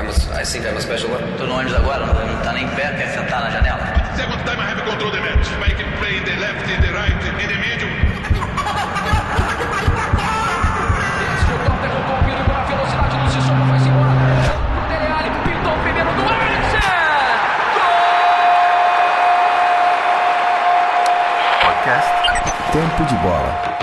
I'm a, I think I'm a special one. Tô no ônibus agora, não, não tá nem perto, quer sentar na janela? Second time I have control the match. I can play in the left, in the right, in the middle. Tempo de Bola.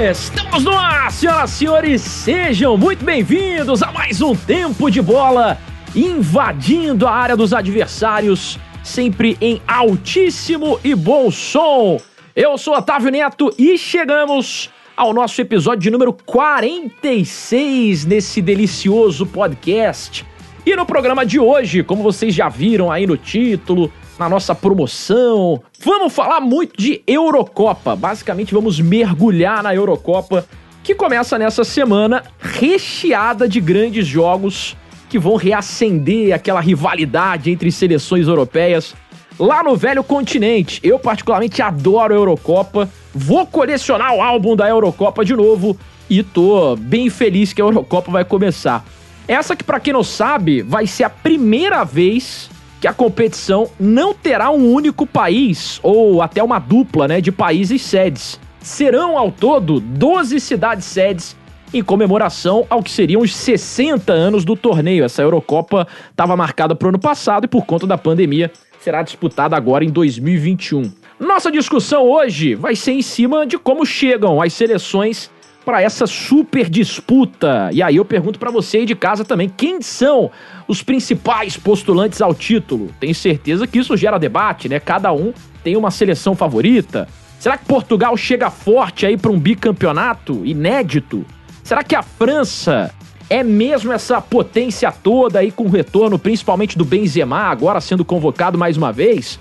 Estamos no ar, senhoras e senhores, sejam muito bem-vindos a mais um Tempo de Bola, invadindo a área dos adversários, sempre em altíssimo e bom som. Eu sou Otávio Neto e chegamos ao nosso episódio de número 46 nesse delicioso podcast. E no programa de hoje, como vocês já viram aí no título, na nossa promoção. Vamos falar muito de Eurocopa. Basicamente, vamos mergulhar na Eurocopa, que começa nessa semana, recheada de grandes jogos que vão reacender aquela rivalidade entre seleções europeias lá no velho continente. Eu, particularmente, adoro a Eurocopa. Vou colecionar o álbum da Eurocopa de novo e tô bem feliz que a Eurocopa vai começar. Essa que, para quem não sabe, vai ser a primeira vez que a competição não terá um único país, ou até uma dupla né, de países sedes. Serão ao todo 12 cidades sedes em comemoração ao que seriam os 60 anos do torneio. Essa Eurocopa estava marcada para o ano passado e por conta da pandemia será disputada agora em 2021. Nossa discussão hoje vai ser em cima de como chegam as seleções para essa super disputa. E aí eu pergunto para você aí de casa também, quem são os principais postulantes ao título? Tenho certeza que isso gera debate, né? Cada um tem uma seleção favorita. Será que Portugal chega forte aí para um bicampeonato inédito? Será que a França é mesmo essa potência toda aí com o retorno principalmente do Benzema agora sendo convocado mais uma vez?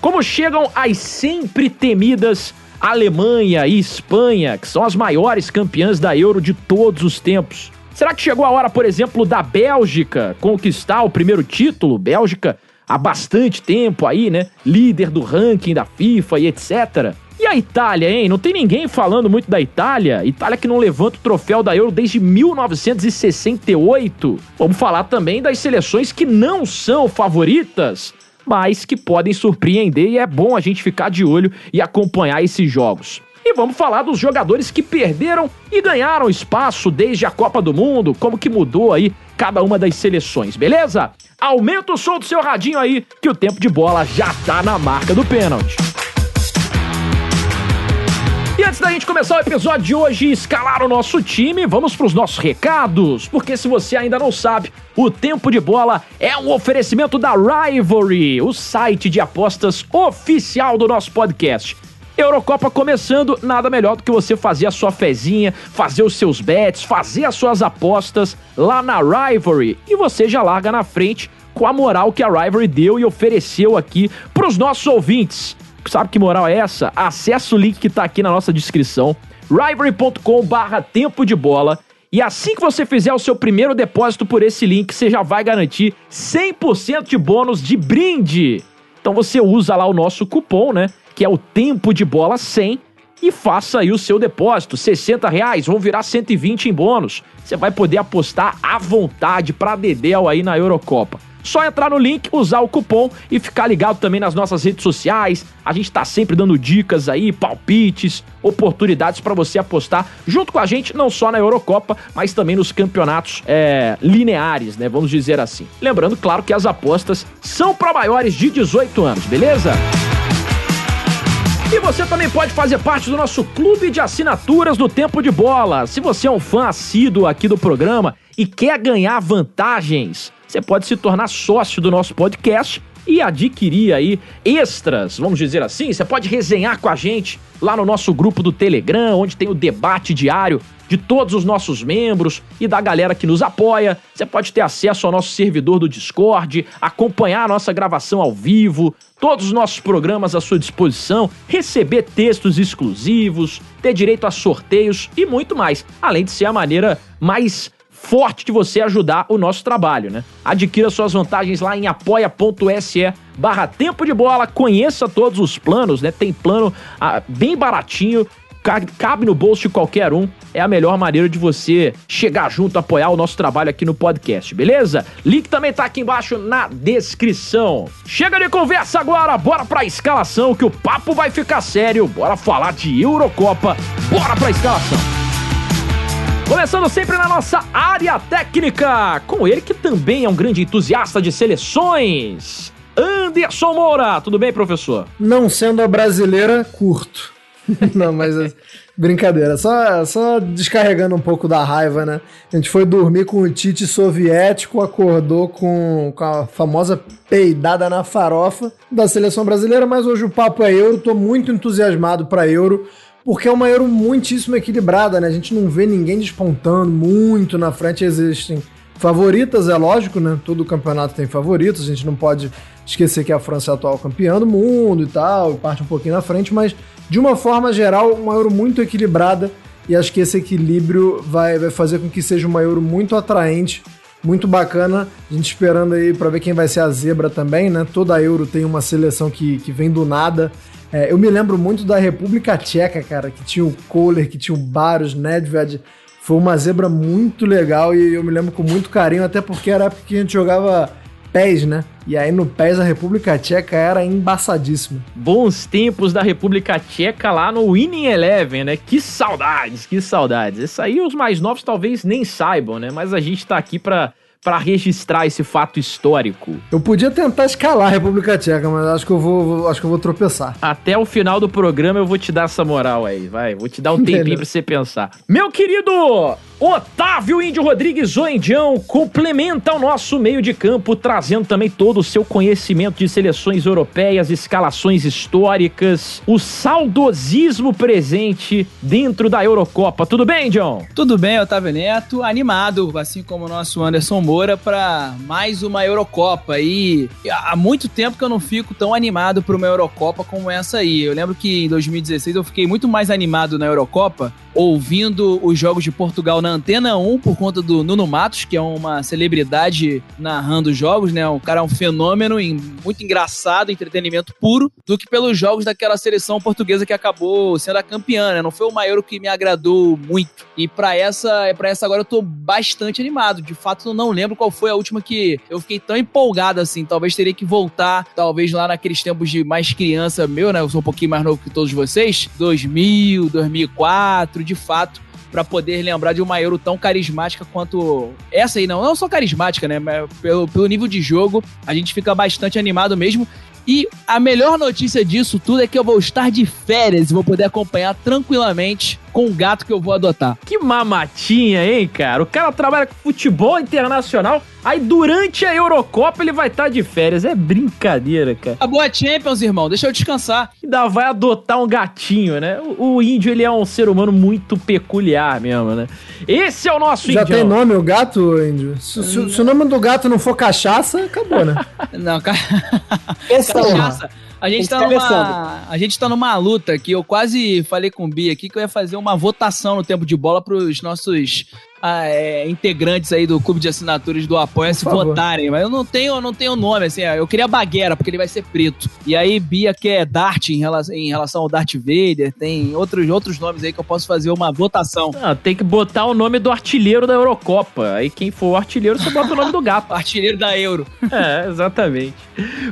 Como chegam as sempre temidas Alemanha e Espanha, que são as maiores campeãs da Euro de todos os tempos. Será que chegou a hora, por exemplo, da Bélgica conquistar o primeiro título? Bélgica há bastante tempo aí, né? Líder do ranking da FIFA e etc. E a Itália, hein? Não tem ninguém falando muito da Itália. Itália que não levanta o troféu da Euro desde 1968. Vamos falar também das seleções que não são favoritas mas que podem surpreender e é bom a gente ficar de olho e acompanhar esses jogos. E vamos falar dos jogadores que perderam e ganharam espaço desde a Copa do Mundo, como que mudou aí cada uma das seleções, beleza? Aumenta o som do seu radinho aí, que o tempo de bola já tá na marca do pênalti. E antes da gente começar o episódio de hoje e escalar o nosso time, vamos para os nossos recados. Porque se você ainda não sabe, o Tempo de Bola é um oferecimento da Rivalry, o site de apostas oficial do nosso podcast. Eurocopa começando, nada melhor do que você fazer a sua fezinha, fazer os seus bets, fazer as suas apostas lá na Rivalry e você já larga na frente com a moral que a Rivalry deu e ofereceu aqui para os nossos ouvintes. Sabe que moral é essa? Acesse o link que tá aqui na nossa descrição, rivalry.com barra tempo de bola, e assim que você fizer o seu primeiro depósito por esse link, você já vai garantir 100% de bônus de brinde. Então você usa lá o nosso cupom, né? Que é o tempo de bola 100 e faça aí o seu depósito. 60 reais vão virar 120 em bônus. Você vai poder apostar à vontade para Dedel aí na Eurocopa. Só entrar no link, usar o cupom e ficar ligado também nas nossas redes sociais. A gente tá sempre dando dicas aí, palpites, oportunidades para você apostar junto com a gente, não só na Eurocopa, mas também nos campeonatos é, lineares, né? Vamos dizer assim. Lembrando, claro, que as apostas são para maiores de 18 anos, beleza? E você também pode fazer parte do nosso clube de assinaturas do Tempo de Bola. Se você é um fã assíduo aqui do programa e quer ganhar vantagens, você pode se tornar sócio do nosso podcast e adquirir aí extras, vamos dizer assim. Você pode resenhar com a gente lá no nosso grupo do Telegram, onde tem o debate diário de todos os nossos membros e da galera que nos apoia. Você pode ter acesso ao nosso servidor do Discord, acompanhar a nossa gravação ao vivo, todos os nossos programas à sua disposição, receber textos exclusivos, ter direito a sorteios e muito mais, além de ser a maneira mais forte de você ajudar o nosso trabalho, né? Adquira suas vantagens lá em apoia.se barra tempo de bola, conheça todos os planos, né? Tem plano ah, bem baratinho ca- cabe no bolso de qualquer um. É a melhor maneira de você chegar junto, apoiar o nosso trabalho aqui no podcast, beleza? Link também tá aqui embaixo na descrição. Chega de conversa agora, bora pra escalação que o papo vai ficar sério. Bora falar de Eurocopa, bora pra escalação. Começando sempre na nossa área técnica, com ele que também é um grande entusiasta de seleções. Anderson Moura, tudo bem, professor? Não sendo a brasileira, curto. Não, mas é brincadeira. Só, só descarregando um pouco da raiva, né? A gente foi dormir com o Tite soviético, acordou com, com a famosa peidada na farofa da seleção brasileira, mas hoje o papo é euro. Tô muito entusiasmado para euro. Porque é uma Euro muitíssimo equilibrada, né? A gente não vê ninguém despontando muito na frente. Existem favoritas, é lógico, né? Todo campeonato tem favoritos. A gente não pode esquecer que a França é a atual campeã do mundo e tal, e parte um pouquinho na frente, mas de uma forma geral, uma Euro muito equilibrada. E acho que esse equilíbrio vai, vai fazer com que seja uma Euro muito atraente, muito bacana. A gente esperando aí para ver quem vai ser a zebra também, né? Toda Euro tem uma seleção que, que vem do nada. É, eu me lembro muito da República Tcheca, cara, que tinha o Kohler, que tinha o Barros, Nedved. Foi uma zebra muito legal e eu me lembro com muito carinho, até porque era a época que a gente jogava PES, né? E aí no PES a República Tcheca era embaçadíssima. Bons tempos da República Tcheca lá no Winning Eleven, né? Que saudades, que saudades. Isso aí os mais novos talvez nem saibam, né? Mas a gente tá aqui pra, pra registrar esse fato histórico. Eu podia tentar escalar a República Tcheca, mas acho que eu vou, acho que eu vou tropeçar. Até o final do programa eu vou te dar essa moral aí, vai. Vou te dar um tempinho pra você pensar. Meu querido Otávio Índio Rodrigues Oendião complementa o nosso meio de campo, trazendo também todo o seu conhecimento de seleções europeias, escalações históricas, o saudosismo presente dentro da Eurocopa. Tudo bem, John? Tudo bem, Otávio Neto, animado, assim como o nosso Anderson Moura, para mais uma Eurocopa. E há muito tempo que eu não fico tão animado para uma Eurocopa como essa aí. Eu lembro que em 2016 eu fiquei muito mais animado na Eurocopa, ouvindo os jogos de Portugal na Antena 1 por conta do Nuno Matos, que é uma celebridade narrando os jogos, né? O cara é um fenômeno, muito engraçado, entretenimento puro, do que pelos jogos daquela seleção portuguesa que acabou sendo a campeã, né? Não foi uma Euro que me agradou muito. E para essa, para essa agora eu tô bastante animado. De fato, eu não lembro qual foi a última que eu fiquei tão empolgado assim. Talvez teria que voltar, talvez lá naqueles tempos de mais criança meu, né? Eu sou um pouquinho mais novo que todos vocês. 2000, 2004, de fato para poder lembrar de uma Euro tão carismática quanto essa aí, não, não só carismática, né, mas pelo, pelo nível de jogo, a gente fica bastante animado mesmo. E a melhor notícia disso tudo é que eu vou estar de férias e vou poder acompanhar tranquilamente com o gato que eu vou adotar. Que mamatinha, hein, cara? O cara trabalha com futebol internacional, aí durante a Eurocopa ele vai estar de férias. É brincadeira, cara. Acabou a Champions, irmão, deixa eu descansar. Ainda vai adotar um gatinho, né? O, o índio, ele é um ser humano muito peculiar mesmo, né? Esse é o nosso Já índio. tem nome o gato, Índio? Se, se- se o nome do gato não for cachaça, acabou, né? Não, cara. Essa Cachaça. A gente, tá numa, a gente tá numa luta que eu quase falei com o Bi aqui que eu ia fazer uma votação no tempo de bola pros nossos ah, é, integrantes aí do clube de assinaturas do Apoia se votarem. Mas eu não tenho, eu não tenho nome, assim, eu queria Baguera, porque ele vai ser preto. E aí Bia quer Dart em relação, em relação ao Darth Vader, tem outros, outros nomes aí que eu posso fazer uma votação. Ah, tem que botar o nome do artilheiro da Eurocopa. Aí quem for o artilheiro, você bota o nome do gato. Artilheiro da Euro. É, exatamente.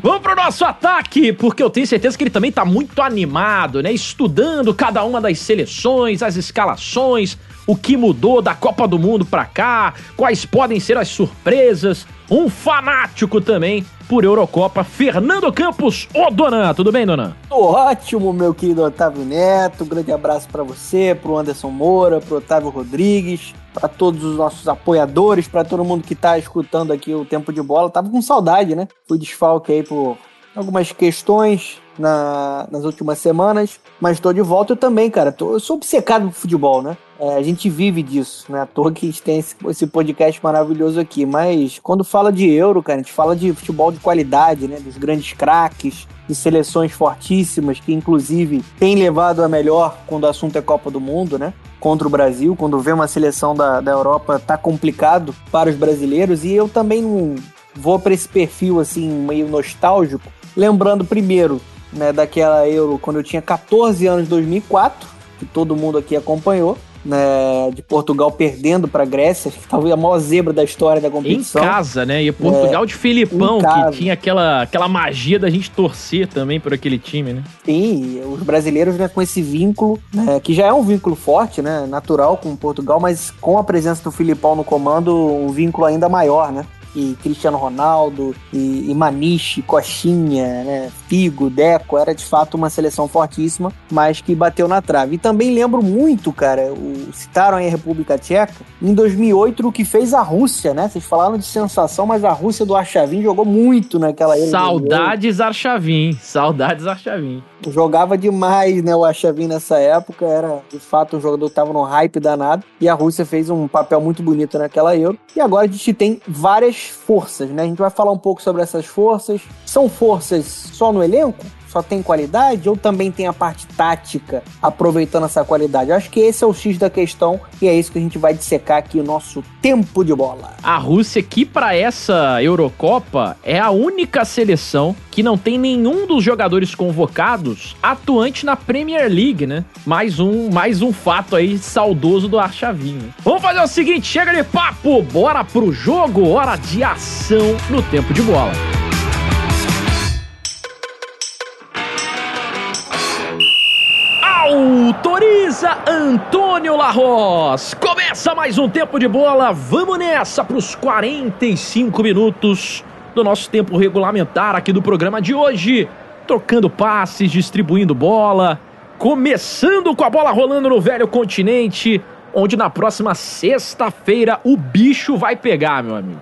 Vamos pro nosso ataque, porque eu tenho certeza que ele também tá muito animado, né? Estudando cada uma das seleções, as escalações, o que mudou da Copa do Mundo pra cá, quais podem ser as surpresas. Um fanático também por Eurocopa, Fernando Campos, ô Donan. Tudo bem, Donan? Ótimo, meu querido Otávio Neto. Um grande abraço pra você, pro Anderson Moura, pro Otávio Rodrigues, pra todos os nossos apoiadores, pra todo mundo que tá escutando aqui o Tempo de Bola. Tava com saudade, né? Fui desfalque aí por algumas questões na- nas últimas semanas, mas tô de volta eu também, cara. Tô- eu sou obcecado por futebol, né? É, a gente vive disso, né? À toa que a gente tem esse, esse podcast maravilhoso aqui. Mas quando fala de Euro, cara, a gente fala de futebol de qualidade, né? Dos grandes craques, de seleções fortíssimas, que inclusive tem levado a melhor quando o assunto é Copa do Mundo, né? Contra o Brasil, quando vê uma seleção da, da Europa, tá complicado para os brasileiros. E eu também não vou para esse perfil assim, meio nostálgico. Lembrando primeiro, né, daquela Euro quando eu tinha 14 anos, 2004 que todo mundo aqui acompanhou, né, de Portugal perdendo para a Grécia, que talvez a maior zebra da história da Em competição. casa, né? E Portugal de Filipão, em que tinha aquela, aquela magia da gente torcer também por aquele time, né? Sim, os brasileiros né, com esse vínculo, né, que já é um vínculo forte, né, natural com Portugal, mas com a presença do Filipão no comando, um vínculo ainda maior, né? E Cristiano Ronaldo, e, e Maniche, Coxinha, né, Figo, Deco, era de fato uma seleção fortíssima, mas que bateu na trave. E também lembro muito, cara, o, citaram aí a República Tcheca, em 2008 o que fez a Rússia, né? Vocês falaram de sensação, mas a Rússia do Archavin jogou muito naquela Euro 2008. Saudades Archavin, saudades Archavin. Jogava demais, né? O Achavin nessa época era de fato um jogador que estava no hype danado. E a Rússia fez um papel muito bonito naquela Euro. E agora a gente tem várias forças, né? A gente vai falar um pouco sobre essas forças. São forças só no elenco? Só tem qualidade ou também tem a parte tática aproveitando essa qualidade? Eu acho que esse é o X da questão e é isso que a gente vai dissecar aqui o nosso tempo de bola. A Rússia, que para essa Eurocopa é a única seleção que não tem nenhum dos jogadores convocados atuante na Premier League, né? Mais um, mais um fato aí saudoso do Archavinho. Vamos fazer o seguinte, chega de papo, bora pro jogo, hora de ação no tempo de bola. Autoriza Antônio Larros. Começa mais um tempo de bola. Vamos nessa para os 45 minutos do nosso tempo regulamentar aqui do programa de hoje. Trocando passes, distribuindo bola, começando com a bola rolando no velho continente, onde na próxima sexta-feira o bicho vai pegar, meu amigo.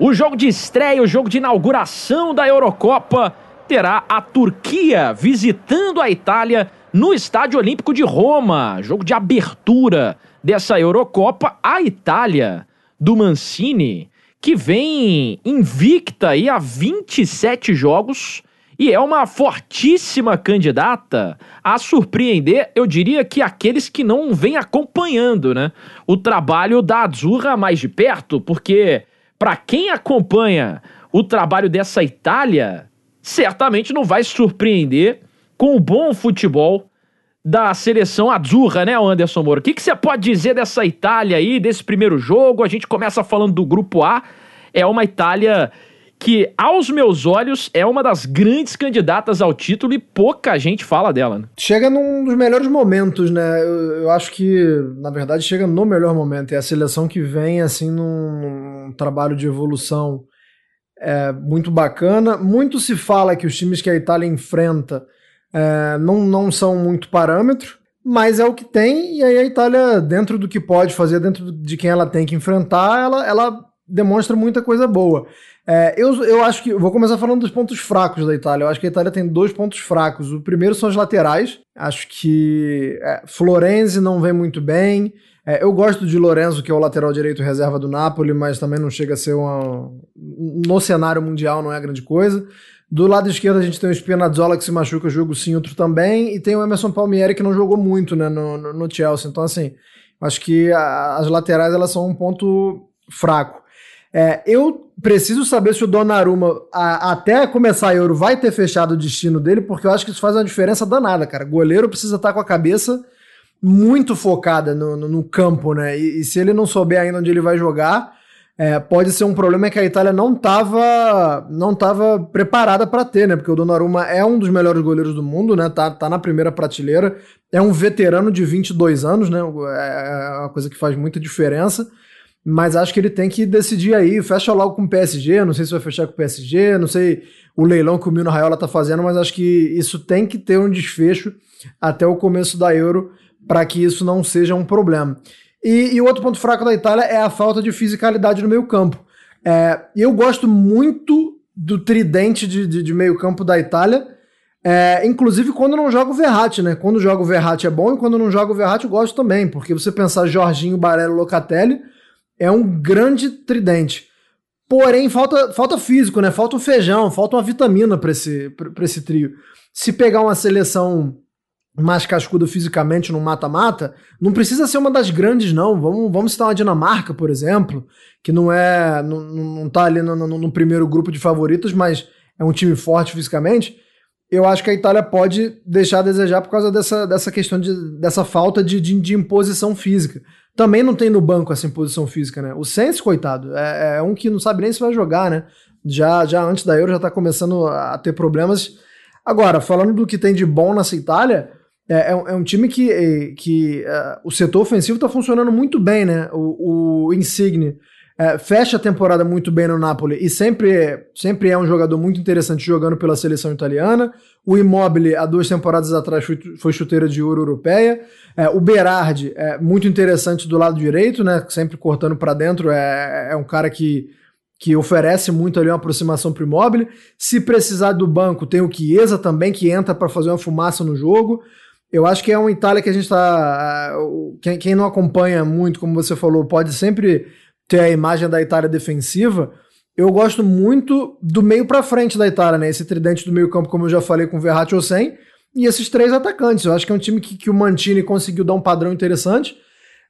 O jogo de estreia, o jogo de inauguração da Eurocopa terá a Turquia visitando a Itália no Estádio Olímpico de Roma. Jogo de abertura dessa Eurocopa. A Itália do Mancini, que vem invicta aí a 27 jogos e é uma fortíssima candidata a surpreender, eu diria que aqueles que não vêm acompanhando, né? O trabalho da Azzurra mais de perto, porque para quem acompanha o trabalho dessa Itália, certamente não vai surpreender com o bom futebol da seleção Azzurra, né, Anderson Moura? O que, que você pode dizer dessa Itália aí, desse primeiro jogo? A gente começa falando do Grupo A. É uma Itália que, aos meus olhos, é uma das grandes candidatas ao título e pouca gente fala dela, né? Chega num dos melhores momentos, né? Eu, eu acho que, na verdade, chega no melhor momento. É a seleção que vem, assim, num, num trabalho de evolução é, muito bacana. Muito se fala que os times que a Itália enfrenta é, não, não são muito parâmetro, mas é o que tem, e aí a Itália, dentro do que pode fazer, dentro de quem ela tem que enfrentar, ela, ela demonstra muita coisa boa. É, eu, eu acho que. Vou começar falando dos pontos fracos da Itália. Eu acho que a Itália tem dois pontos fracos. O primeiro são os laterais. Acho que é, Florenzi não vem muito bem. É, eu gosto de Lorenzo, que é o lateral direito reserva do Napoli, mas também não chega a ser uma. No cenário mundial não é grande coisa. Do lado esquerdo a gente tem o Spinazzola que se machuca, jogo sim, outro também, e tem o Emerson Palmieri que não jogou muito né, no, no, no Chelsea. Então, assim, acho que a, as laterais elas são um ponto fraco. É, eu preciso saber se o Donnarumma, a, até começar a Euro, vai ter fechado o destino dele, porque eu acho que isso faz uma diferença danada, cara. Goleiro precisa estar com a cabeça muito focada no, no, no campo, né? E, e, se ele não souber ainda onde ele vai jogar, é, pode ser um problema que a Itália não estava não tava preparada para ter, né? Porque o Donnarumma é um dos melhores goleiros do mundo, né? Tá, tá na primeira prateleira, é um veterano de 22 anos, né? É, é uma coisa que faz muita diferença. Mas acho que ele tem que decidir aí, fecha logo com o PSG, não sei se vai fechar com o PSG, não sei o leilão que o Mino Raiola tá fazendo, mas acho que isso tem que ter um desfecho até o começo da Euro para que isso não seja um problema. E, e o outro ponto fraco da Itália é a falta de fisicalidade no meio campo. É, eu gosto muito do tridente de, de, de meio campo da Itália, é, inclusive quando não joga o Verratti, né? Quando joga o Verratti é bom e quando não joga o Verratti eu gosto também, porque você pensar Jorginho, Barello, Locatelli é um grande tridente. Porém, falta, falta físico, né? Falta um feijão, falta uma vitamina para esse, esse trio. Se pegar uma seleção mais cascuda fisicamente no mata-mata, não precisa ser uma das grandes, não. Vamos, vamos citar uma Dinamarca, por exemplo, que não é. não, não tá ali no, no, no primeiro grupo de favoritos, mas é um time forte fisicamente. eu acho que a Itália pode deixar a desejar por causa dessa, dessa questão de, dessa falta de, de, de imposição física. Também não tem no banco essa imposição física, né? O Sens, coitado, é, é, um que não sabe nem se vai jogar, né? Já, já antes da Euro já tá começando a ter problemas. Agora, falando do que tem de bom nessa Itália, é, é, um, é um, time que, que uh, o setor ofensivo tá funcionando muito bem, né? O, o Insigne é, fecha a temporada muito bem no Napoli e sempre, sempre é um jogador muito interessante jogando pela seleção italiana. O Immobile, há duas temporadas atrás, foi, foi chuteira de ouro europeia. É, o Berardi é muito interessante do lado direito, né? Sempre cortando para dentro. É, é um cara que, que oferece muito ali uma aproximação para o Immobile. Se precisar do banco, tem o Chiesa também, que entra para fazer uma fumaça no jogo. Eu acho que é uma Itália que a gente está. Quem, quem não acompanha muito, como você falou, pode sempre ter a imagem da Itália defensiva. Eu gosto muito do meio para frente da Itália, né? Esse tridente do meio-campo, como eu já falei, com Verratti ou sem, e esses três atacantes. Eu acho que é um time que, que o Mantini conseguiu dar um padrão interessante.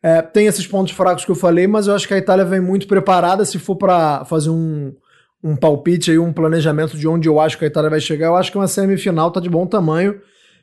É, tem esses pontos fracos que eu falei, mas eu acho que a Itália vem muito preparada. Se for para fazer um, um palpite aí, um planejamento de onde eu acho que a Itália vai chegar, eu acho que uma semifinal tá de bom tamanho.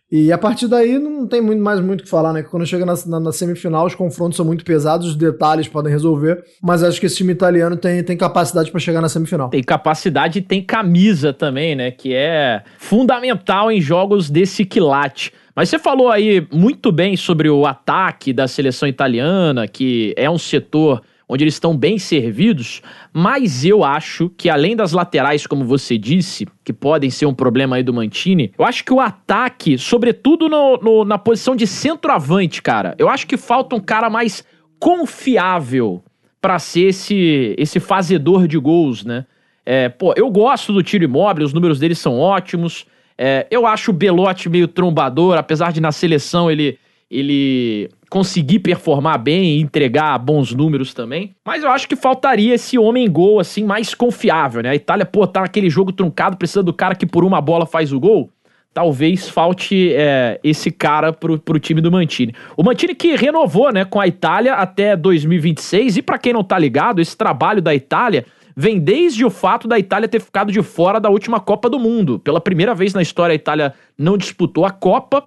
E a partir daí não tem muito, mais muito o que falar, né? Quando chega na, na, na, semifinal, os confrontos são muito pesados, os detalhes podem resolver, mas acho que esse time italiano tem, tem capacidade para chegar na semifinal. Tem capacidade e tem camisa também, né? Que é fundamental em jogos desse quilate. Mas você falou aí muito bem sobre o ataque da seleção italiana, que é um setor onde eles estão bem servidos, mas eu acho que além das laterais, como você disse, que podem ser um problema aí do Mantini, eu acho que o ataque, sobretudo no, no, na posição de centroavante, cara, eu acho que falta um cara mais confiável para ser esse, esse fazedor de gols, né? É, pô, eu gosto do tiro imóvel, os números dele são ótimos. É, eu acho o Belotti meio trombador, apesar de na seleção ele ele conseguir performar bem e entregar bons números também. Mas eu acho que faltaria esse homem gol assim mais confiável, né? A Itália, pô, tá naquele jogo truncado, precisa do cara que por uma bola faz o gol. Talvez falte é, esse cara pro, pro time do Mantini. O Mantini que renovou, né, com a Itália até 2026. E para quem não tá ligado, esse trabalho da Itália vem desde o fato da Itália ter ficado de fora da última Copa do Mundo. Pela primeira vez na história, a Itália não disputou a Copa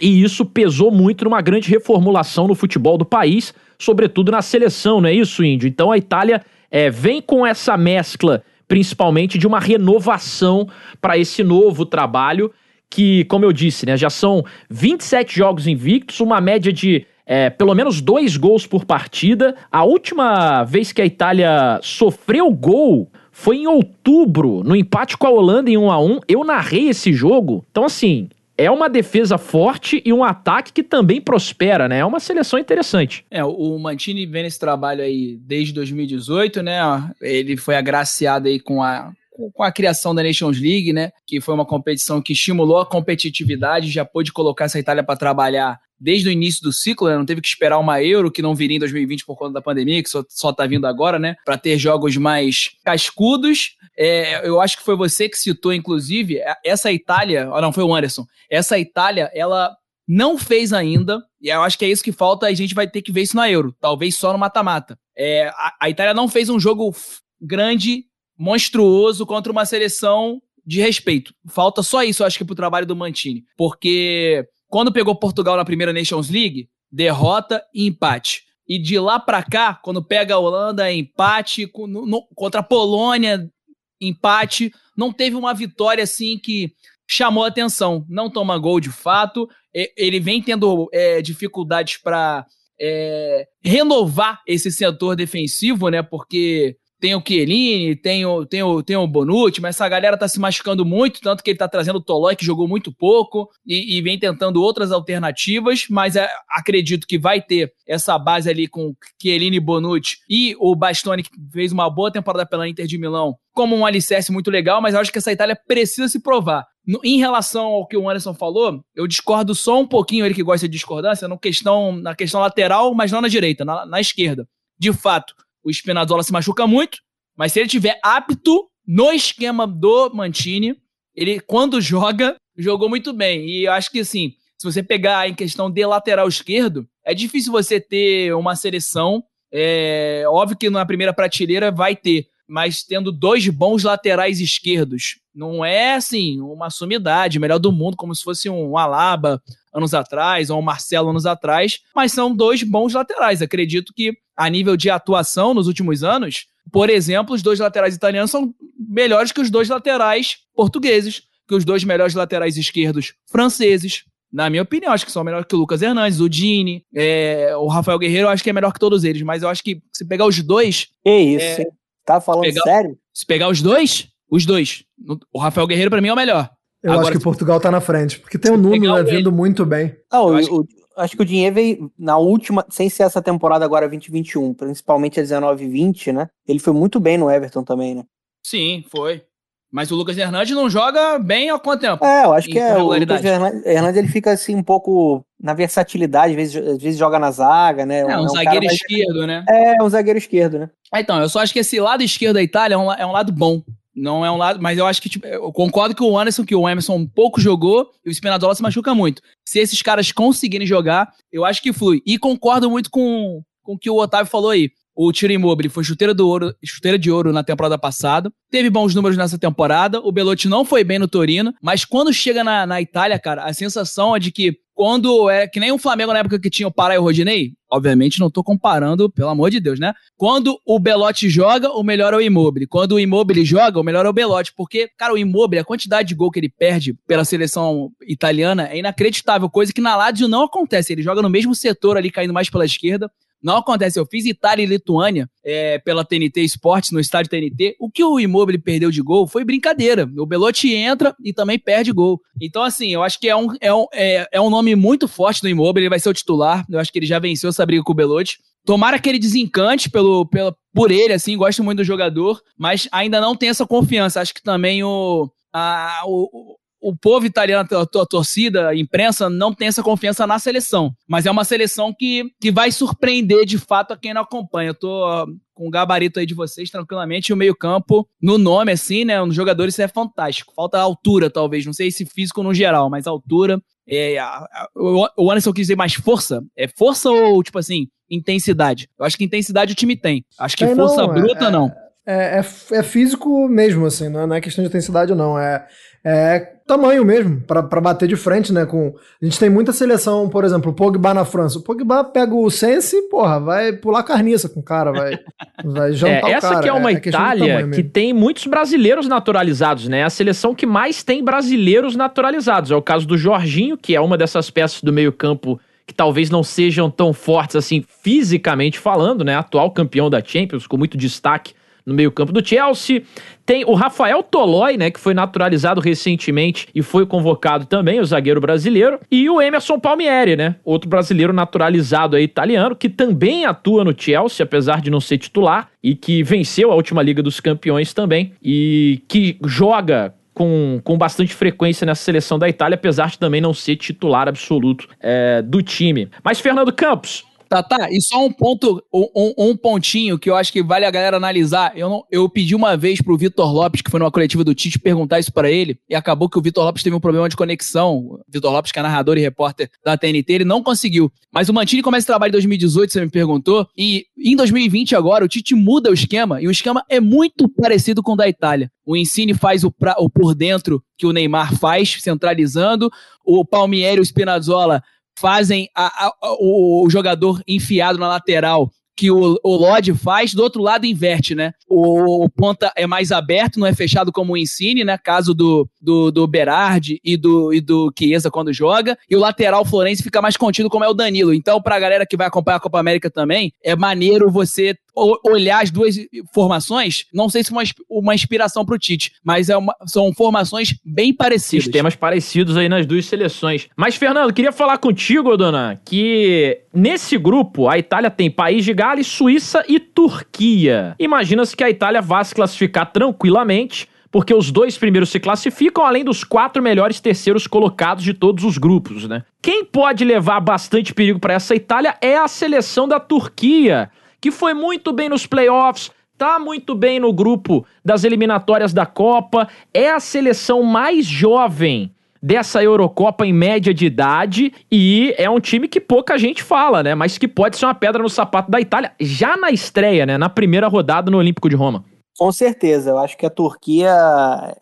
e isso pesou muito numa grande reformulação no futebol do país, sobretudo na seleção, não é isso, Índio? Então a Itália é, vem com essa mescla, principalmente, de uma renovação para esse novo trabalho, que, como eu disse, né, já são 27 jogos invictos, uma média de é, pelo menos dois gols por partida. A última vez que a Itália sofreu gol foi em outubro, no empate com a Holanda em 1 a 1 Eu narrei esse jogo. Então, assim, é uma defesa forte e um ataque que também prospera, né? É uma seleção interessante. É, o Mantini vem nesse trabalho aí desde 2018, né? Ele foi agraciado aí com a com a criação da Nations League, né, que foi uma competição que estimulou a competitividade, já pôde colocar essa Itália para trabalhar desde o início do ciclo, né? não teve que esperar uma Euro que não viria em 2020 por conta da pandemia, que só, só tá vindo agora, né, para ter jogos mais cascudos. É, eu acho que foi você que citou, inclusive, essa Itália, oh, não, foi o Anderson, essa Itália, ela não fez ainda, e eu acho que é isso que falta, a gente vai ter que ver isso na Euro, talvez só no mata-mata. É, a, a Itália não fez um jogo grande, monstruoso contra uma seleção de respeito. Falta só isso, eu acho que, pro trabalho do Mantini. Porque quando pegou Portugal na primeira Nations League, derrota e empate. E de lá para cá, quando pega a Holanda, é empate, contra a Polônia, empate. Não teve uma vitória assim que chamou atenção. Não toma gol de fato. Ele vem tendo é, dificuldades para é, renovar esse setor defensivo, né? Porque tem o Chiellini, tem o, tem, o, tem o Bonucci, mas essa galera tá se machucando muito, tanto que ele tá trazendo o Tolói, que jogou muito pouco, e, e vem tentando outras alternativas, mas é, acredito que vai ter essa base ali com Chiellini, Bonucci e o Bastoni, que fez uma boa temporada pela Inter de Milão, como um alicerce muito legal, mas eu acho que essa Itália precisa se provar. No, em relação ao que o Anderson falou, eu discordo só um pouquinho, ele que gosta de discordância, no questão, na questão lateral, mas não na direita, na, na esquerda. De fato, o Spinazzola se machuca muito, mas se ele tiver apto no esquema do Mantini, ele quando joga, jogou muito bem. E eu acho que assim, se você pegar em questão de lateral esquerdo, é difícil você ter uma seleção. É, óbvio que na primeira prateleira vai ter mas tendo dois bons laterais esquerdos. Não é, assim, uma sumidade, melhor do mundo, como se fosse um Alaba anos atrás, ou um Marcelo anos atrás, mas são dois bons laterais. Acredito que, a nível de atuação nos últimos anos, por exemplo, os dois laterais italianos são melhores que os dois laterais portugueses, que os dois melhores laterais esquerdos franceses. Na minha opinião, acho que são melhores que o Lucas Hernandes, o Dini, é, o Rafael Guerreiro, eu acho que é melhor que todos eles, mas eu acho que se pegar os dois. Que isso, É, hein? Tá falando pegar- sério? Se pegar os dois, os dois. O Rafael Guerreiro, pra mim, é o melhor. Eu Agora, acho que se- Portugal tá na frente, porque tem o pegar né, vindo muito bem. Eu o- acho o- acho, que o dinheiro veio na última, sem ser essa temporada agora 2021, principalmente a 19 e 20, né? Ele foi muito bem no Everton também, né? Sim, foi. Mas o Lucas Hernandes não joga bem há quanto tempo? É, eu acho que é. O. Lucas Hernandes, ele fica assim um pouco na versatilidade, às vezes, às vezes joga na zaga, né? É, um, é um zagueiro mais- esquerdo, né? É, um zagueiro esquerdo, né? Ah, Então, eu só acho que esse lado esquerdo da Itália é um, é um lado bom. Não é um lado, mas eu acho que, tipo, eu concordo com o Anderson, que o Emerson pouco jogou e o Spinazzola se machuca muito. Se esses caras conseguirem jogar, eu acho que flui. E concordo muito com, com o que o Otávio falou aí. O Tiro foi chuteira, do ouro, chuteira de ouro na temporada passada. Teve bons números nessa temporada. O Belotti não foi bem no Torino. Mas quando chega na, na Itália, cara, a sensação é de que quando é que nem o Flamengo na época que tinha o Pará e o Rodinei, obviamente não tô comparando, pelo amor de Deus, né? Quando o Belotti joga, o melhor é o Immobile. Quando o Immobile joga, o melhor é o Belotti, porque, cara, o Immobile, a quantidade de gol que ele perde pela seleção italiana é inacreditável, coisa que na Lazio não acontece. Ele joga no mesmo setor ali, caindo mais pela esquerda. Não acontece. Eu fiz Itália e Lituânia é, pela TNT Esportes, no estádio TNT. O que o Immobile perdeu de gol foi brincadeira. O Belotti entra e também perde gol. Então, assim, eu acho que é um, é um, é, é um nome muito forte do Immobile. Ele vai ser o titular. Eu acho que ele já venceu essa briga com o Belotti. Tomara que ele desencante pelo, pela, por ele, assim, gosto muito do jogador, mas ainda não tem essa confiança. Acho que também o, a, o, o povo italiano, a, tor- a torcida, a imprensa, não tem essa confiança na seleção. Mas é uma seleção que, que vai surpreender de fato a quem não acompanha. Eu tô com o gabarito aí de vocês tranquilamente. E o meio-campo, no nome, assim, né? Nos jogadores, isso é fantástico. Falta altura, talvez. Não sei se físico no geral, mas altura. É, a- a- o Anderson quis dizer mais força. É força ou, tipo assim, intensidade? Eu acho que intensidade o time tem. Acho que É, força não, é- bruta, é- não. É, é, é físico mesmo, assim, não é, não é questão de intensidade, não. É, é tamanho mesmo, pra pra bater de frente, né? Com, a gente tem muita seleção, por exemplo, o Pogba na França. O Pogba pega o Sense e, porra, vai pular carniça com o cara, vai, vai jantar É, o essa cara. que é uma questão de Itália que tem muitos brasileiros naturalizados, né? A seleção que mais tem brasileiros naturalizados. É o caso do Jorginho, que é uma dessas peças do meio-campo que talvez não sejam tão fortes assim fisicamente falando, né? Atual campeão da Champions, com muito destaque no meio-campo do Chelsea. Tem o Rafael Tolói, né, que foi naturalizado recentemente e foi convocado também, o zagueiro brasileiro, e o Emerson Palmieri, né, outro brasileiro naturalizado aí italiano que também atua no Chelsea, apesar de não ser titular e que venceu a última Liga dos Campeões também e que joga com, com bastante frequência nessa seleção da Itália, apesar de também não ser titular absoluto é, do time. Mas Fernando Campos, Tá, tá. E só um ponto, um, um- pontinho que eu acho que vale a galera analisar. Eu, não, eu pedi uma vez pro Vitor Lopes, que foi numa coletiva do Tite, perguntar isso pra ele, e acabou que o Vitor Lopes teve um problema de conexão. O Vitor Lopes, que é narrador e repórter da TNT, ele não conseguiu. Mas o Mantini começa esse trabalho em 2018, você me perguntou, e em 2020 agora, o Tite muda o esquema, e o esquema é muito parecido com o da Itália. O Insigne faz o, pra- o por dentro que o Neymar faz, centralizando, o Palmieri e o Spinazzola fazem a- a- o, o jogador enfiado na lateral que o, o Lodge faz, do outro lado inverte, né? O, o ponta é mais aberto, não é fechado como o Insigne, né? Caso do, do, do Berardi e do, e do Chiesa quando joga. E o lateral Florense fica mais contido, como é o Danilo. Então, pra galera que vai acompanhar a Copa América também, é maneiro você o- olhar as duas formações. Não sei se uma, uma inspiração pro Tite, mas é uma- são formações bem parecidas. sistemas parecidos aí nas duas seleções. Mas, Fernando, queria falar contigo, dona, que nesse grupo a Itália tem País de Gales, Suíça e Turquia. Imagina-se que a Itália vá se classificar tranquilamente. Porque os dois primeiros se classificam, além dos quatro melhores terceiros colocados de todos os grupos, né? Quem pode levar bastante perigo para essa Itália é a seleção da Turquia, que foi muito bem nos playoffs, tá muito bem no grupo das eliminatórias da Copa, é a seleção mais jovem dessa Eurocopa em média de idade e é um time que pouca gente fala, né? Mas que pode ser uma pedra no sapato da Itália já na estreia, né? Na primeira rodada no Olímpico de Roma. Com certeza, eu acho que a Turquia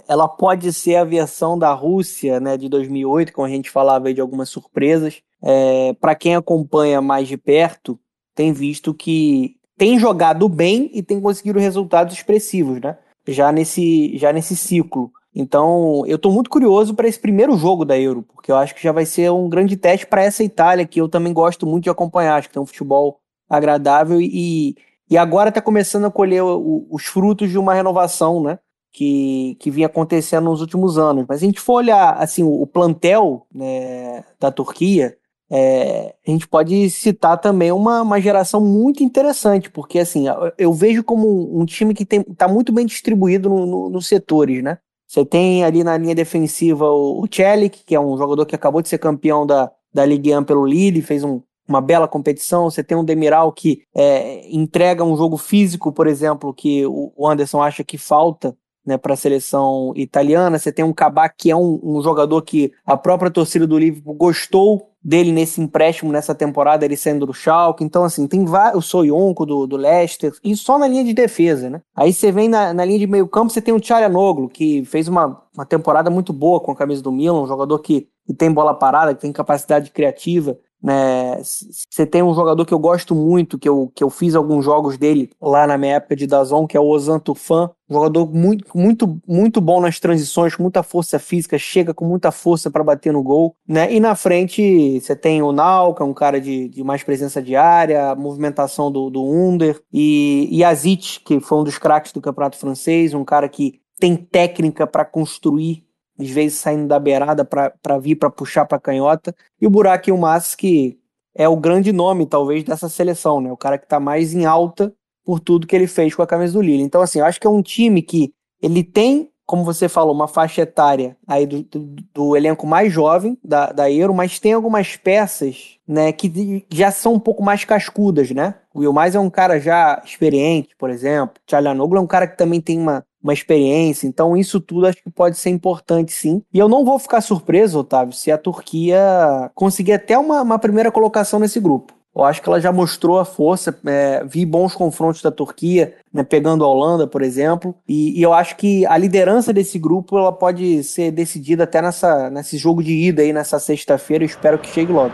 ela pode ser a versão da Rússia, né, de 2008, como a gente falava aí de algumas surpresas. É, Para quem acompanha mais de perto, tem visto que tem jogado bem e tem conseguido resultados expressivos, né? Já nesse, já nesse ciclo. Então, eu estou muito curioso para esse primeiro jogo da Euro, porque eu acho que já vai ser um grande teste para essa Itália, que eu também gosto muito de acompanhar. Acho que tem um futebol agradável e, e agora está começando a colher o, os frutos de uma renovação, né? Que, que vinha acontecendo nos últimos anos. Mas se a gente for olhar assim, o, o plantel né, da Turquia, é, a gente pode citar também uma, uma geração muito interessante, porque assim, eu, vejo como um, time que está muito bem distribuído no, no, nos setores, né? Você tem ali na linha defensiva o, o Celik, que é um jogador que acabou de ser campeão da, da Ligue 1 pelo Lille, fez um, uma bela competição. Você tem um Demiral que é, entrega um jogo físico, por exemplo, que o Anderson acha que falta né, para a seleção italiana. Você tem um Kabak que é um, um, jogador que a própria torcida do Liverpool gostou dele nesse empréstimo nessa temporada, ele sendo do Schalke. Então, assim, tem o Soyonko do, do Leicester, e só na linha de defesa, né? Aí você vem na, na linha de meio campo, você tem o Tchalianoglu, que fez uma, uma temporada muito boa com a camisa do Milan, um jogador que, que tem bola parada, que tem capacidade criativa. Né? Você tem um jogador que eu gosto muito, que eu, que eu fiz alguns jogos dele lá na minha época de Dazon, que é o Ozan Tufan, um jogador muito, muito, muito bom nas transições, com muita força física, chega com muita força para bater no gol, né? E na frente você tem o Nau, que é um cara de, de mais presença diária, movimentação do, do Under, e, e Azit, que foi um dos craques do campeonato francês, um cara que tem técnica para construir às vezes saindo da beirada para vir para puxar para canhota. E o Burak Yilmaz, que é o grande nome, talvez, dessa seleção, né? O cara que está mais em alta por tudo que ele fez com a camisa do Lille. Então, assim, eu acho que é um time que ele tem, como você falou, uma faixa etária aí do, do, do elenco mais jovem da, da Euro, mas tem algumas peças, né, que já são um pouco mais cascudas, né? O Yilmaz é um cara já experiente, por exemplo. Tchalanoglu é um cara que também tem uma, uma experiência. Então, isso tudo acho que pode ser importante, sim. E eu não vou ficar surpreso, Otávio, se a Turquia conseguir até uma, uma primeira colocação nesse grupo. Eu acho que ela já mostrou a força. É, vi bons confrontos da Turquia, né, pegando a Holanda, por exemplo. E, e, eu acho que a liderança desse grupo ela pode ser decidida até nessa, nesse jogo de ida aí nessa sexta-feira. Espero que chegue logo.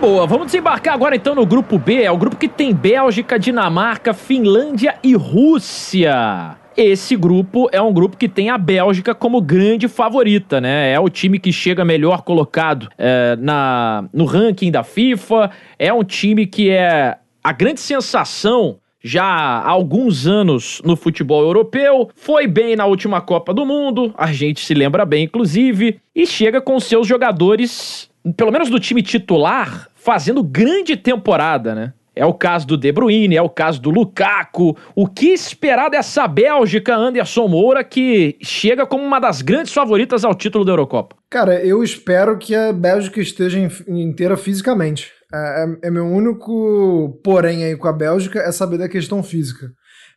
Boa, vamos desembarcar agora então no grupo B. É o grupo que tem Bélgica, Dinamarca, Finlândia e Rússia. Esse grupo é um grupo que tem a Bélgica como grande favorita, né? É o time que chega melhor colocado é, na, no ranking da FIFA. É um time que é a grande sensação já há alguns anos no futebol europeu, foi bem na última Copa do Mundo, a gente se lembra bem, inclusive, e chega com seus jogadores, pelo menos do time titular, fazendo grande temporada, né? É o caso do De Bruyne, é o caso do Lukaku. O que esperar dessa Bélgica, Anderson Moura, que chega como uma das grandes favoritas ao título da Eurocopa? Cara, eu espero que a Bélgica esteja inteira fisicamente. É, é, é meu único porém aí com a Bélgica é saber da questão física.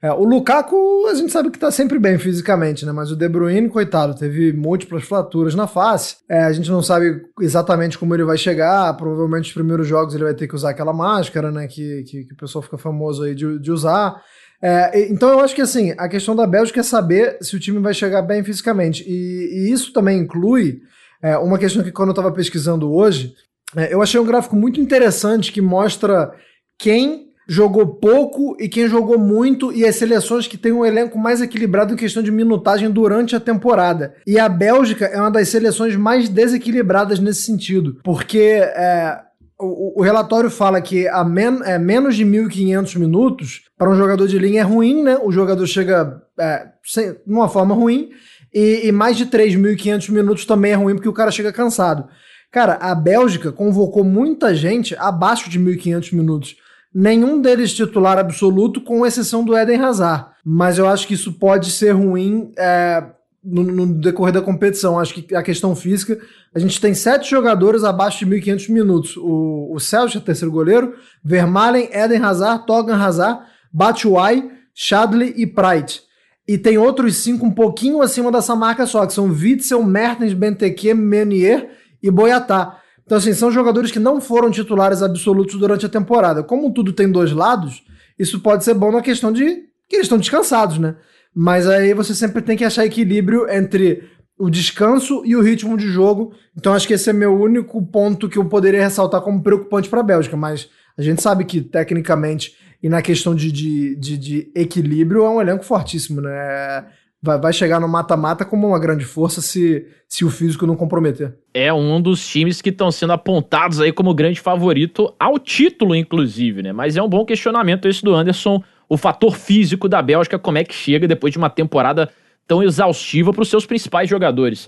É, o Lukaku, a gente sabe que tá sempre bem fisicamente, né? Mas o De Bruyne, coitado, teve múltiplas fraturas na face. É, a gente não sabe exatamente como ele vai chegar. Provavelmente os primeiros jogos ele vai ter que usar aquela máscara, né? Que, que, que o pessoal fica famoso aí de, de usar. É, então eu acho que assim, a questão da Bélgica é saber se o time vai chegar bem fisicamente. E, e isso também inclui é, uma questão que quando eu estava pesquisando hoje, é, eu achei um gráfico muito interessante que mostra quem jogou pouco e quem jogou muito e as seleções que têm um elenco mais equilibrado em questão de minutagem durante a temporada. E a Bélgica é uma das seleções mais desequilibradas nesse sentido, porque é, o, o, relatório fala que a men, é, menos de 1.500 minutos para um jogador de linha é ruim, né? O jogador chega é, sem, forma ruim. E, e mais de 3.500 minutos também é ruim porque o cara chega cansado. Cara, a Bélgica convocou muita gente abaixo de 1.500 minutos nenhum deles titular absoluto, com exceção do Eden Hazard. Mas eu acho que isso pode ser ruim é, no, no, decorrer da competição. Acho que a questão física, a gente tem sete jogadores abaixo de 1.500 minutos. O, o Celso é terceiro goleiro, Vermaelen, Eden Hazard, Togan Hazard, Batshuayi, Shadley e Pride. E tem outros cinco um pouquinho acima dessa marca só, que são Witzel, Mertens, Benteke, Menier e Boyatá. Então, assim, são jogadores que não foram titulares absolutos durante a temporada. Como tudo tem dois lados, isso pode ser bom na questão de que eles estão descansados, né? mas aí você sempre tem que achar equilíbrio entre o descanso e o ritmo de jogo. Então acho que esse é meu único ponto que eu poderia ressaltar como preocupante para a Bélgica, mas a gente sabe que tecnicamente e na questão de, de, de, de equilíbrio é um elenco fortíssimo, né? Vai, vai chegar no mata-mata como uma grande força se, se o físico não comprometer. É um dos times que estão sendo apontados aí como grande favorito ao título, inclusive, né? Mas é um bom questionamento esse do Anderson, o fator físico da Bélgica, como é que chega depois de uma temporada tão exaustiva para os seus principais jogadores.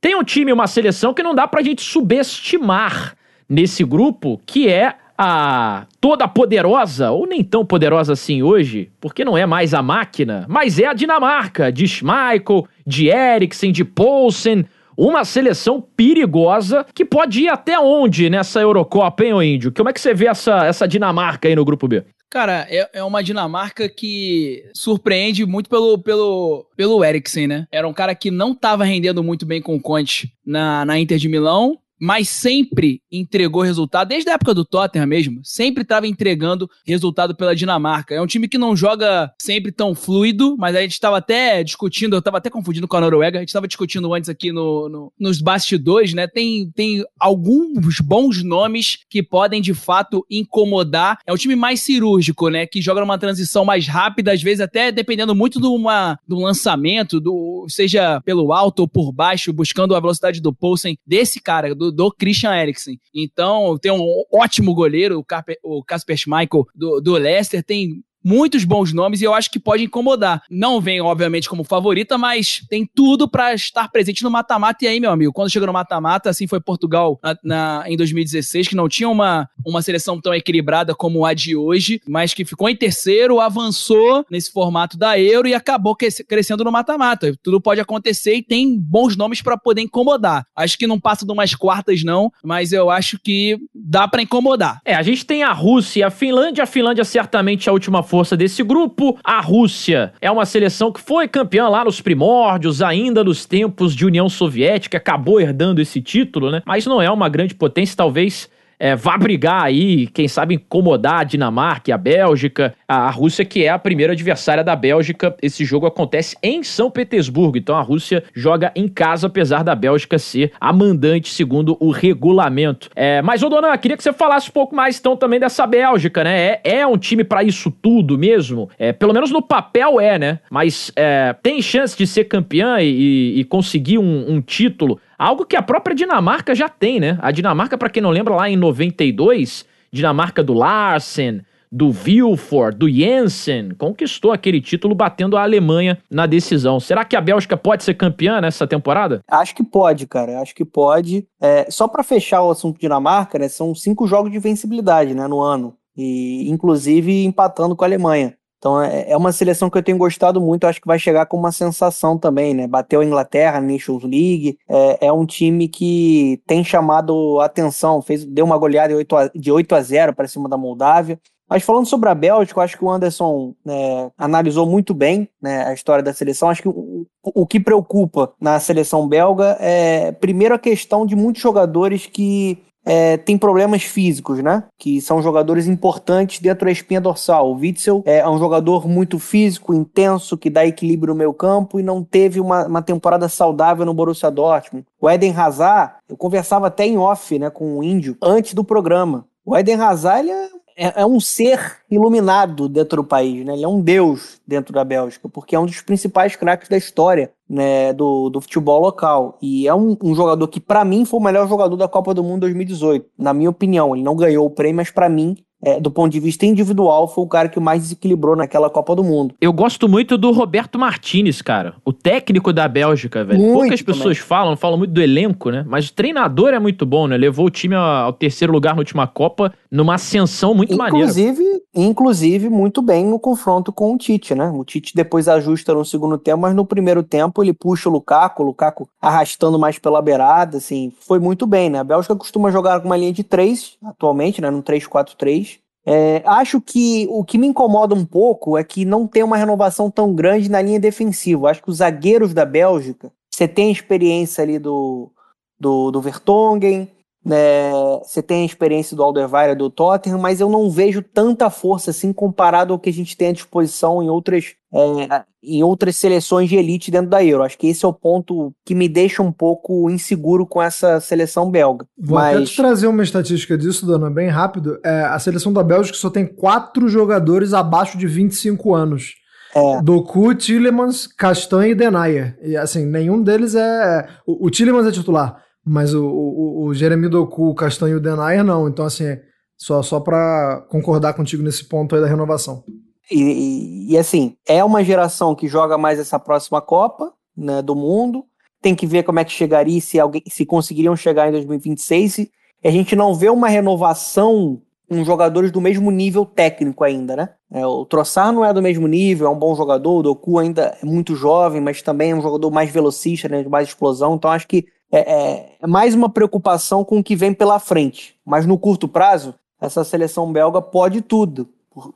Tem um time, uma seleção que não dá para a gente subestimar nesse grupo, que é a toda poderosa, ou nem tão poderosa assim hoje, porque não é mais a máquina, mas é a Dinamarca, de Schmeichel, de Eriksen, de Poulsen, uma seleção perigosa que pode ir até onde nessa Eurocopa, hein, ô Índio? Como é que você vê essa, essa Dinamarca aí no grupo B? Cara, é, é uma Dinamarca que surpreende muito pelo, pelo, pelo Eriksen, né? Era um cara que não estava rendendo muito bem com o Conte na, na Inter de Milão, mas sempre entregou resultado, desde a época do Tottenham mesmo, sempre estava entregando resultado pela Dinamarca. É um time que não joga sempre tão fluido, mas a gente estava até discutindo, eu estava até confundindo com a Noruega, a gente estava discutindo antes aqui no, no, nos bastidores, né? Tem, tem alguns bons nomes que podem de fato incomodar. É um time mais cirúrgico, né? Que joga numa transição mais rápida, às vezes até dependendo muito do, uma, do lançamento, do, seja pelo alto ou por baixo, buscando a velocidade do Poulsen desse cara, do do, do Christian Eriksen. Então, tem um ótimo goleiro, o Casper Schmeichel do, do Leicester, tem muitos bons nomes e eu acho que pode incomodar. Não vem, obviamente, como favorita, mas tem tudo para estar presente no mata-mata. E aí, meu amigo, quando chega no mata-mata, assim foi Portugal na, na, em 2016, que não tinha uma, uma seleção tão equilibrada como a de hoje, mas que ficou em terceiro, avançou nesse formato da Euro e acabou crescendo no mata-mata. Tudo pode acontecer e tem bons nomes para poder incomodar. Acho que não passa de umas quartas, não, mas eu acho que dá para incomodar. É, a gente tem a Rússia a Finlândia. A Finlândia certamente é a última força força desse grupo. A Rússia é uma seleção que foi campeã lá nos primórdios, ainda nos tempos de União Soviética, acabou herdando esse título, né? Mas não é uma grande potência, talvez é, vá brigar aí, quem sabe incomodar a Dinamarca e a Bélgica, a, Rússia que é a primeira adversária da Bélgica. Esse jogo acontece em São Petersburgo, então a Rússia joga em casa, apesar da Bélgica ser a mandante segundo o regulamento. É, mas, ô Dona, queria que você falasse um pouco mais então também dessa Bélgica, né? É, é um time para isso tudo mesmo? É, pelo menos no papel é, né? Mas é, tem chance de ser campeã e, e conseguir um, um título Algo que a própria Dinamarca já tem, né? A Dinamarca, para quem não lembra, lá em 92, Dinamarca do Larsen, do Vilfort, do Jensen, conquistou aquele título batendo a Alemanha na decisão. Será que a Bélgica pode ser campeã nessa temporada? Acho que pode, cara. Acho que pode. É, só para fechar o assunto Dinamarca, né? São cinco jogos de vencibilidade, né, no ano. E inclusive empatando com a Alemanha. Então é, é uma seleção que eu tenho gostado muito, acho que vai chegar com uma sensação também, né? Bateu a Inglaterra na Nations League, é, é um time que tem chamado atenção, fez, deu uma goleada de 8 a, de 8 a 0 para cima da Moldávia. Mas falando sobre a Bélgica, acho que o Anderson né, analisou muito bem né, a história da seleção. Acho que o, o que preocupa na seleção belga é, primeiro, a questão de muitos jogadores que é, tem problemas físicos, né? Que são jogadores importantes dentro da espinha dorsal. O Witzel é um jogador muito físico, intenso, que dá equilíbrio no meio campo e não teve uma, uma temporada saudável no Borussia Dortmund. O Eden Hazard, eu conversava até em off né, com o Índio antes do programa. O Eden Hazard ele é é, é, um ser iluminado dentro do país, né? Ele é um deus dentro da Bélgica, porque é um dos principais craques da história né, do, do futebol local. E é um, um jogador que, para mim, foi o melhor jogador da Copa do Mundo 2018. Na minha opinião, ele não ganhou o prêmio, mas para mim, é, do ponto de vista individual, foi o cara que mais desequilibrou naquela Copa do Mundo. Eu gosto muito do Roberto Martinez, cara. O técnico da Bélgica, velho. Muito Poucas pessoas também. falam, falam muito do elenco, né? Mas o treinador é muito bom, né? Levou o time ao terceiro lugar na última Copa numa ascensão muito inclusive, maneira. Inclusive, muito bem no confronto com o Tite, né? O Tite depois ajusta no segundo tempo, mas no primeiro tempo ele puxa o Lukaku, o Lukaku arrastando mais pela beirada, assim, foi muito bem, né? A Bélgica costuma jogar com uma linha de três atualmente, né? No 3-4-3. É, acho que o que me incomoda um pouco é que não tem uma renovação tão grande na linha defensiva. Acho que os zagueiros da Bélgica, você tem a experiência ali do, do, do Vertonghen, né? Você tem a experiência do Alderweireld do Tottenham, mas eu não vejo tanta força assim comparado ao que a gente tem à disposição em outras, é, em outras seleções de elite dentro da Euro. Acho que esse é o ponto que me deixa um pouco inseguro com essa seleção belga. Vou mas... até te trazer uma estatística disso, Dona, bem rápido. É, a seleção da Bélgica só tem quatro jogadores abaixo de 25 anos. É. Doku, Tillemans, Castanho e Denayer. E assim, nenhum deles é. O, o Tillemans é titular. Mas o, o, o Jeremy Doku, o Castanho e o Denayer não. Então, assim, só, só pra concordar contigo nesse ponto aí da renovação. E, e, e, assim, é uma geração que joga mais essa próxima Copa né, do mundo. Tem que ver como é que chegaria, se alguém se conseguiriam chegar em 2026. E a gente não vê uma renovação com jogadores do mesmo nível técnico ainda, né? É, o Troçar não é do mesmo nível, é um bom jogador, o Doku ainda é muito jovem, mas também é um jogador mais velocista, né, de mais explosão. Então acho que é, é, é, mais uma preocupação com o que vem pela frente. Mas no curto prazo, essa seleção belga pode tudo.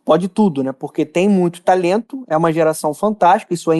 Pode tudo, né? Porque tem muito talento, é uma geração fantástica, isso é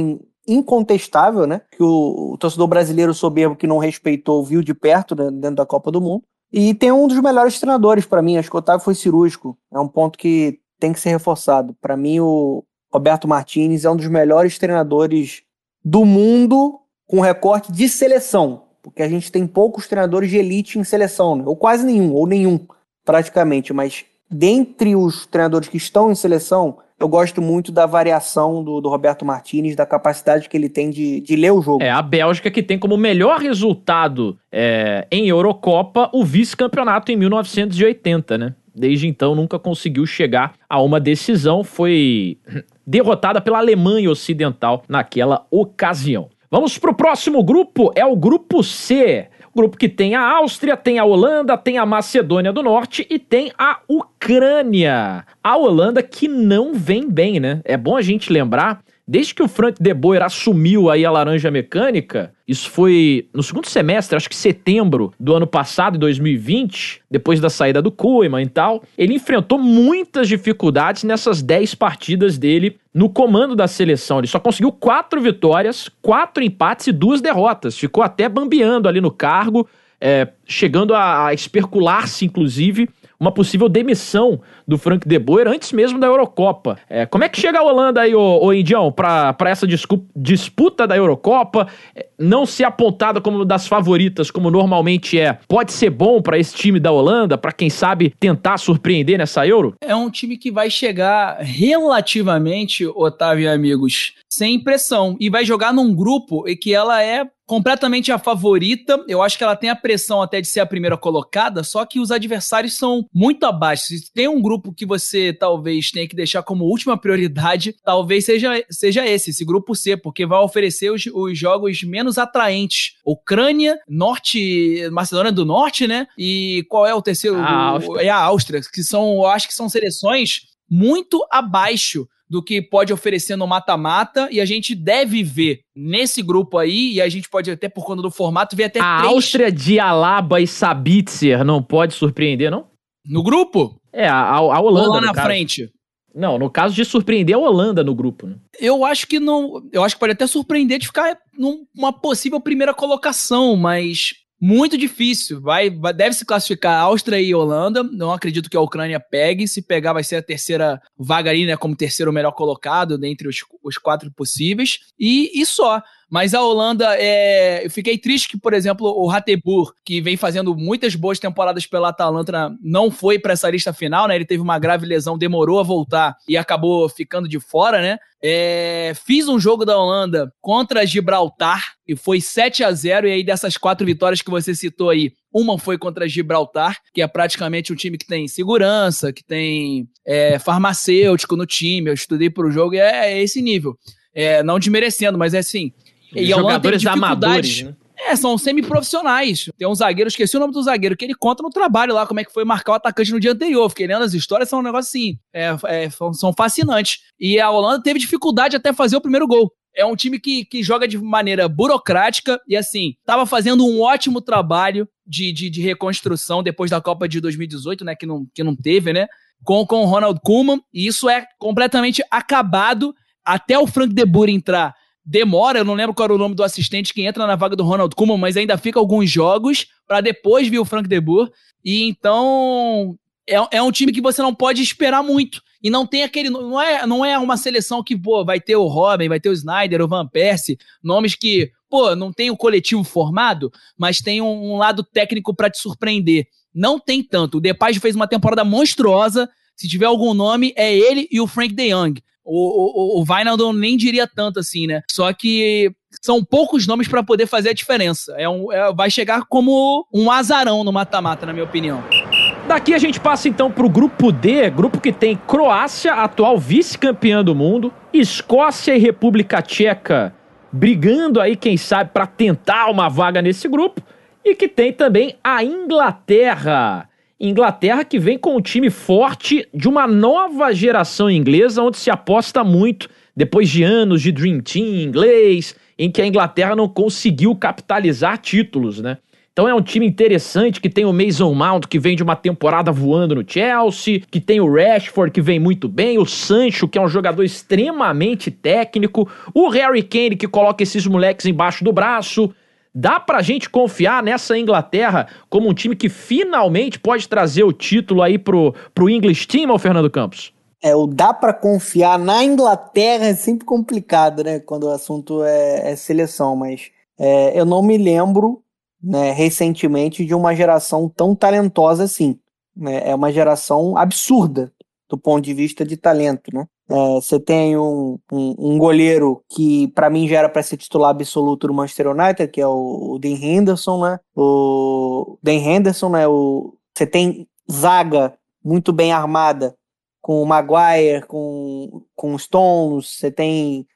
incontestável, né? Que o, o torcedor brasileiro soberbo que não respeitou viu de perto né, dentro da Copa do Mundo. E tem um dos melhores treinadores para mim, acho que o Otávio foi cirúrgico. É um ponto que tem que ser reforçado. Para mim, o Roberto Martinez é um dos melhores treinadores do mundo com recorte de seleção porque a gente tem poucos treinadores de elite em seleção, né? ou quase nenhum, ou nenhum, praticamente. Mas dentre os treinadores que estão em seleção, eu gosto muito da variação do, do Roberto Martinez, da capacidade que ele tem de, de ler o jogo. É, a Bélgica que tem como melhor resultado é, em Eurocopa o vice-campeonato em 1980, né? Desde então nunca conseguiu chegar a uma decisão, foi derrotada pela Alemanha Ocidental naquela ocasião. Vamos para o próximo grupo, é o grupo C. Grupo que tem a Áustria, tem a Holanda, tem a Macedônia do Norte e tem a Ucrânia. A Holanda que não vem bem, né? É bom a gente lembrar Desde que o Frank De Boer assumiu aí a laranja mecânica, isso foi no segundo semestre, acho que setembro do ano passado, 2020, depois da saída do Koeman e tal, ele enfrentou muitas dificuldades nessas 10 partidas dele no comando da seleção. Ele só conseguiu quatro vitórias, quatro empates e duas derrotas. Ficou até bambeando ali no cargo, é, chegando a, a especular-se, inclusive, uma possível demissão do Frank De Boer antes mesmo da Eurocopa. É, como é que chega a Holanda aí, ô, ô Indião, para essa disputa da Eurocopa? É, não ser apontada como das favoritas, como normalmente é, pode ser bom para esse time da Holanda, para quem sabe tentar surpreender nessa Euro? É um time que vai chegar relativamente, Otávio e amigos, sem pressão e vai jogar num grupo que ela é completamente a favorita. Eu acho que ela tem a pressão até de ser a primeira colocada, só que os adversários são muito abaixo. Se tem um grupo que você talvez tenha que deixar como última prioridade, talvez seja, seja esse, esse grupo C, porque vai oferecer os, os jogos menos atraentes. Ucrânia, Norte, Macedônia do Norte, né? E qual é o terceiro? A é a Áustria, que são, eu acho que são seleções muito abaixo do que pode oferecer no mata-mata e a gente deve ver nesse grupo aí, e a gente pode até por conta do formato ver até A três... Áustria de Alaba e Sabitzer não pode surpreender, não? No grupo? É, a, a Holanda. Ou lá na caso. frente? Não, no caso de surpreender a Holanda no grupo. Né? Eu acho que não. Eu acho que pode até surpreender de ficar numa possível primeira colocação, mas muito difícil. Vai, deve se classificar Áustria e Holanda. Não acredito que a Ucrânia pegue. Se pegar, vai ser a terceira vaga ali, né? Como terceiro melhor colocado dentre os, os quatro possíveis. E, e só. Mas a Holanda, é... eu fiquei triste que, por exemplo, o Ratebur, que vem fazendo muitas boas temporadas pela Atalanta, não foi para essa lista final, né? Ele teve uma grave lesão, demorou a voltar e acabou ficando de fora, né? É... Fiz um jogo da Holanda contra Gibraltar e foi 7 a 0 e aí dessas quatro vitórias que você citou aí, uma foi contra Gibraltar, que é praticamente um time que tem segurança, que tem é, farmacêutico no time. Eu estudei pro jogo e é, é esse nível. É, não desmerecendo, mas é assim, e jogadores amadores, né? É, são semi-profissionais. Tem um zagueiro, esqueci o nome do zagueiro, que ele conta no trabalho lá como é que foi marcar o atacante no dia anterior. Fiquei lendo as histórias, são um negócio assim, é, é, são fascinantes. E a Holanda teve dificuldade até fazer o primeiro gol. É um time que, que joga de maneira burocrática e, assim, tava fazendo um ótimo trabalho de, de, de reconstrução depois da Copa de 2018, né, que não, que não teve, né, com, com o Ronald Koeman. E isso é completamente acabado até o Frank de Boer entrar demora, eu não lembro qual era o nome do assistente que entra na vaga do Ronald Koeman, mas ainda fica alguns jogos para depois vir o Frank de Boer. E então é, é um time que você não pode esperar muito. E não tem aquele. Não é, não é uma seleção que, pô, vai ter o Robin, vai ter o Snyder, o Van Persie, nomes que, pô, não tem o coletivo formado, mas tem um, um lado técnico para te surpreender. Não tem tanto. O Depay fez uma temporada monstruosa. Se tiver algum nome, é ele e o Frank De Young. O, o, o nem diria tanto assim, né? Só que são poucos nomes para poder fazer a diferença. É um, é, vai chegar como um azarão no mata-mata, na minha opinião. Daqui a gente passa então para o grupo D, grupo que tem Croácia, atual vice-campeã do mundo, Escócia e República Tcheca brigando aí, quem sabe, para tentar uma vaga nesse grupo, e que tem também a Inglaterra. Inglaterra que vem com um time forte de uma nova geração inglesa, onde se aposta muito, depois de anos de Dream Team inglês, em que a Inglaterra não conseguiu capitalizar títulos, né? Então é um time interessante que tem o Mason Mount, que vem de uma temporada voando no Chelsea, que tem o Rashford, que vem muito bem, o Sancho, que é um jogador extremamente técnico, o Harry Kane, que coloca esses moleques embaixo do braço. Dá pra gente confiar nessa Inglaterra como um time que finalmente pode trazer o título aí pro, pro English Team, ao Fernando Campos? É, o dá para confiar na Inglaterra é sempre complicado, né? Quando o assunto é, é seleção, mas é, eu não me lembro né, recentemente de uma geração tão talentosa assim. Né? É uma geração absurda do ponto de vista de talento. Né? É, você tem um, um, um, goleiro que, para mim, já era para ser titular absoluto do Manchester United, que é o, o Henderson. Né? O Dean Henderson, né? você tem zaga muito bem armada com o Maguire, com, com Stones, você tem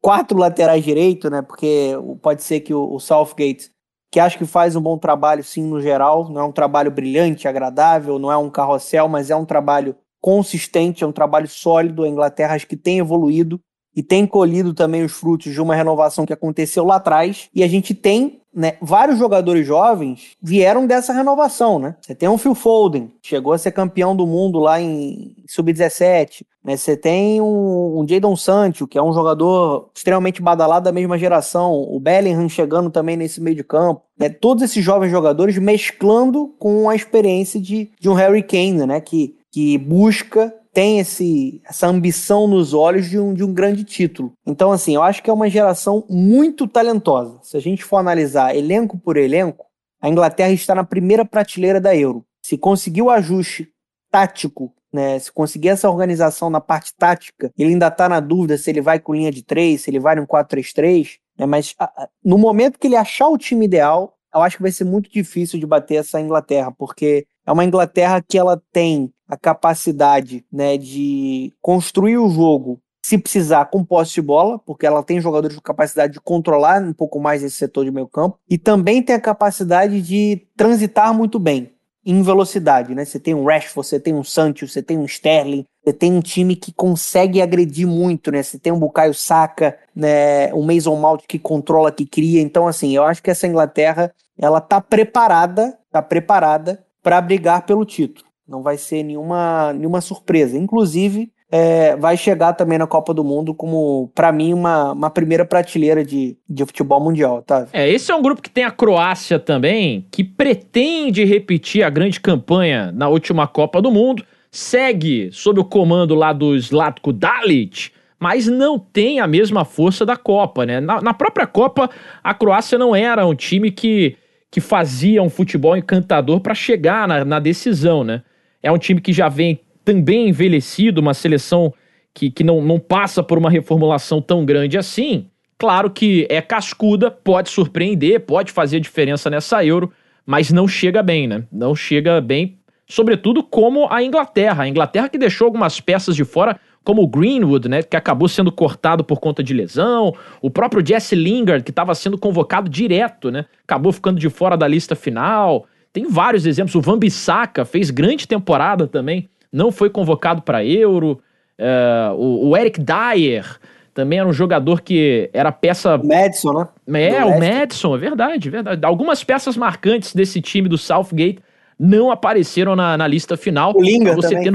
quatro laterais direito, né? Porque pode ser que o, o Southgate que acho que faz um bom trabalho, sim, no geral. Não é um trabalho brilhante, agradável, não é um carrossel, mas é um trabalho consistente, é um trabalho sólido. A Inglaterra acho que tem evoluído e tem colhido também os frutos de uma renovação que aconteceu lá atrás. E a gente tem né, vários jogadores jovens vieram dessa renovação, né? Você tem um Phil Foden, chegou a ser campeão do mundo lá em sub-17. Né? Você tem um, um Jadon Sancho, que é um jogador extremamente badalado da mesma geração. O Bellingham chegando também nesse meio de campo. Né? Todos esses jovens jogadores mesclando com a experiência de, de um Harry Kane, né? Que, que busca tem esse, essa ambição nos olhos de um, de um grande título. Então, assim, eu acho que é uma geração muito talentosa. Se a gente for analisar elenco por elenco, a Inglaterra está na primeira prateleira da Euro. Se conseguir o ajuste tático, né, se conseguir essa organização na parte tática, ele ainda está na dúvida se ele vai com linha de 3, se ele vai no 4-3-3, né, mas a, no momento que ele achar o time ideal, eu acho que vai ser muito difícil de bater essa Inglaterra, porque é uma Inglaterra que ela tem a capacidade né, de construir o jogo se precisar com posse de bola, porque ela tem jogadores com capacidade de controlar um pouco mais esse setor de meio campo, e também tem a capacidade de transitar muito bem em velocidade, né? Você tem um Rashford, você tem um Sancho, você tem um Sterling, você tem um time que consegue agredir muito, né? Você tem um Bukayo Saka, né? Um Mason Mount que controla, que cria. Então, assim, eu acho que essa Inglaterra, ela tá preparada, tá preparada para brigar pelo título. Não vai ser nenhuma, nenhuma surpresa. Inclusive, é, vai chegar também na Copa do Mundo como, para mim, uma, uma primeira prateleira de, de futebol mundial, tá? É, esse é um grupo que tem a Croácia também, que pretende repetir a grande campanha na última Copa do Mundo, segue sob o comando lá do Zlatko Dalic, mas não tem a mesma força da Copa, né? Na, na própria Copa, a Croácia não era um time que que fazia um futebol encantador para chegar na, na, decisão, né? É um time que já vem também envelhecido, uma seleção que, que não, não passa por uma reformulação tão grande assim. Claro que é cascuda, pode surpreender, pode fazer diferença nessa Euro, mas não chega bem, né? Não chega bem, sobretudo como a Inglaterra. A Inglaterra que deixou algumas peças de fora como o Greenwood, né, que acabou sendo cortado por conta de lesão, o próprio Jesse Lingard, que estava sendo convocado direto, né, acabou ficando de fora da lista final. Tem vários exemplos. O Van Bissaka fez grande temporada também, não foi convocado para Euro. Uh, o, o, Eric Dyer também era um jogador que era peça. O Madison, né? É, o Madison, é verdade, verdade. Algumas peças marcantes desse time do Southgate não apareceram na, na lista final. O Lingard você também.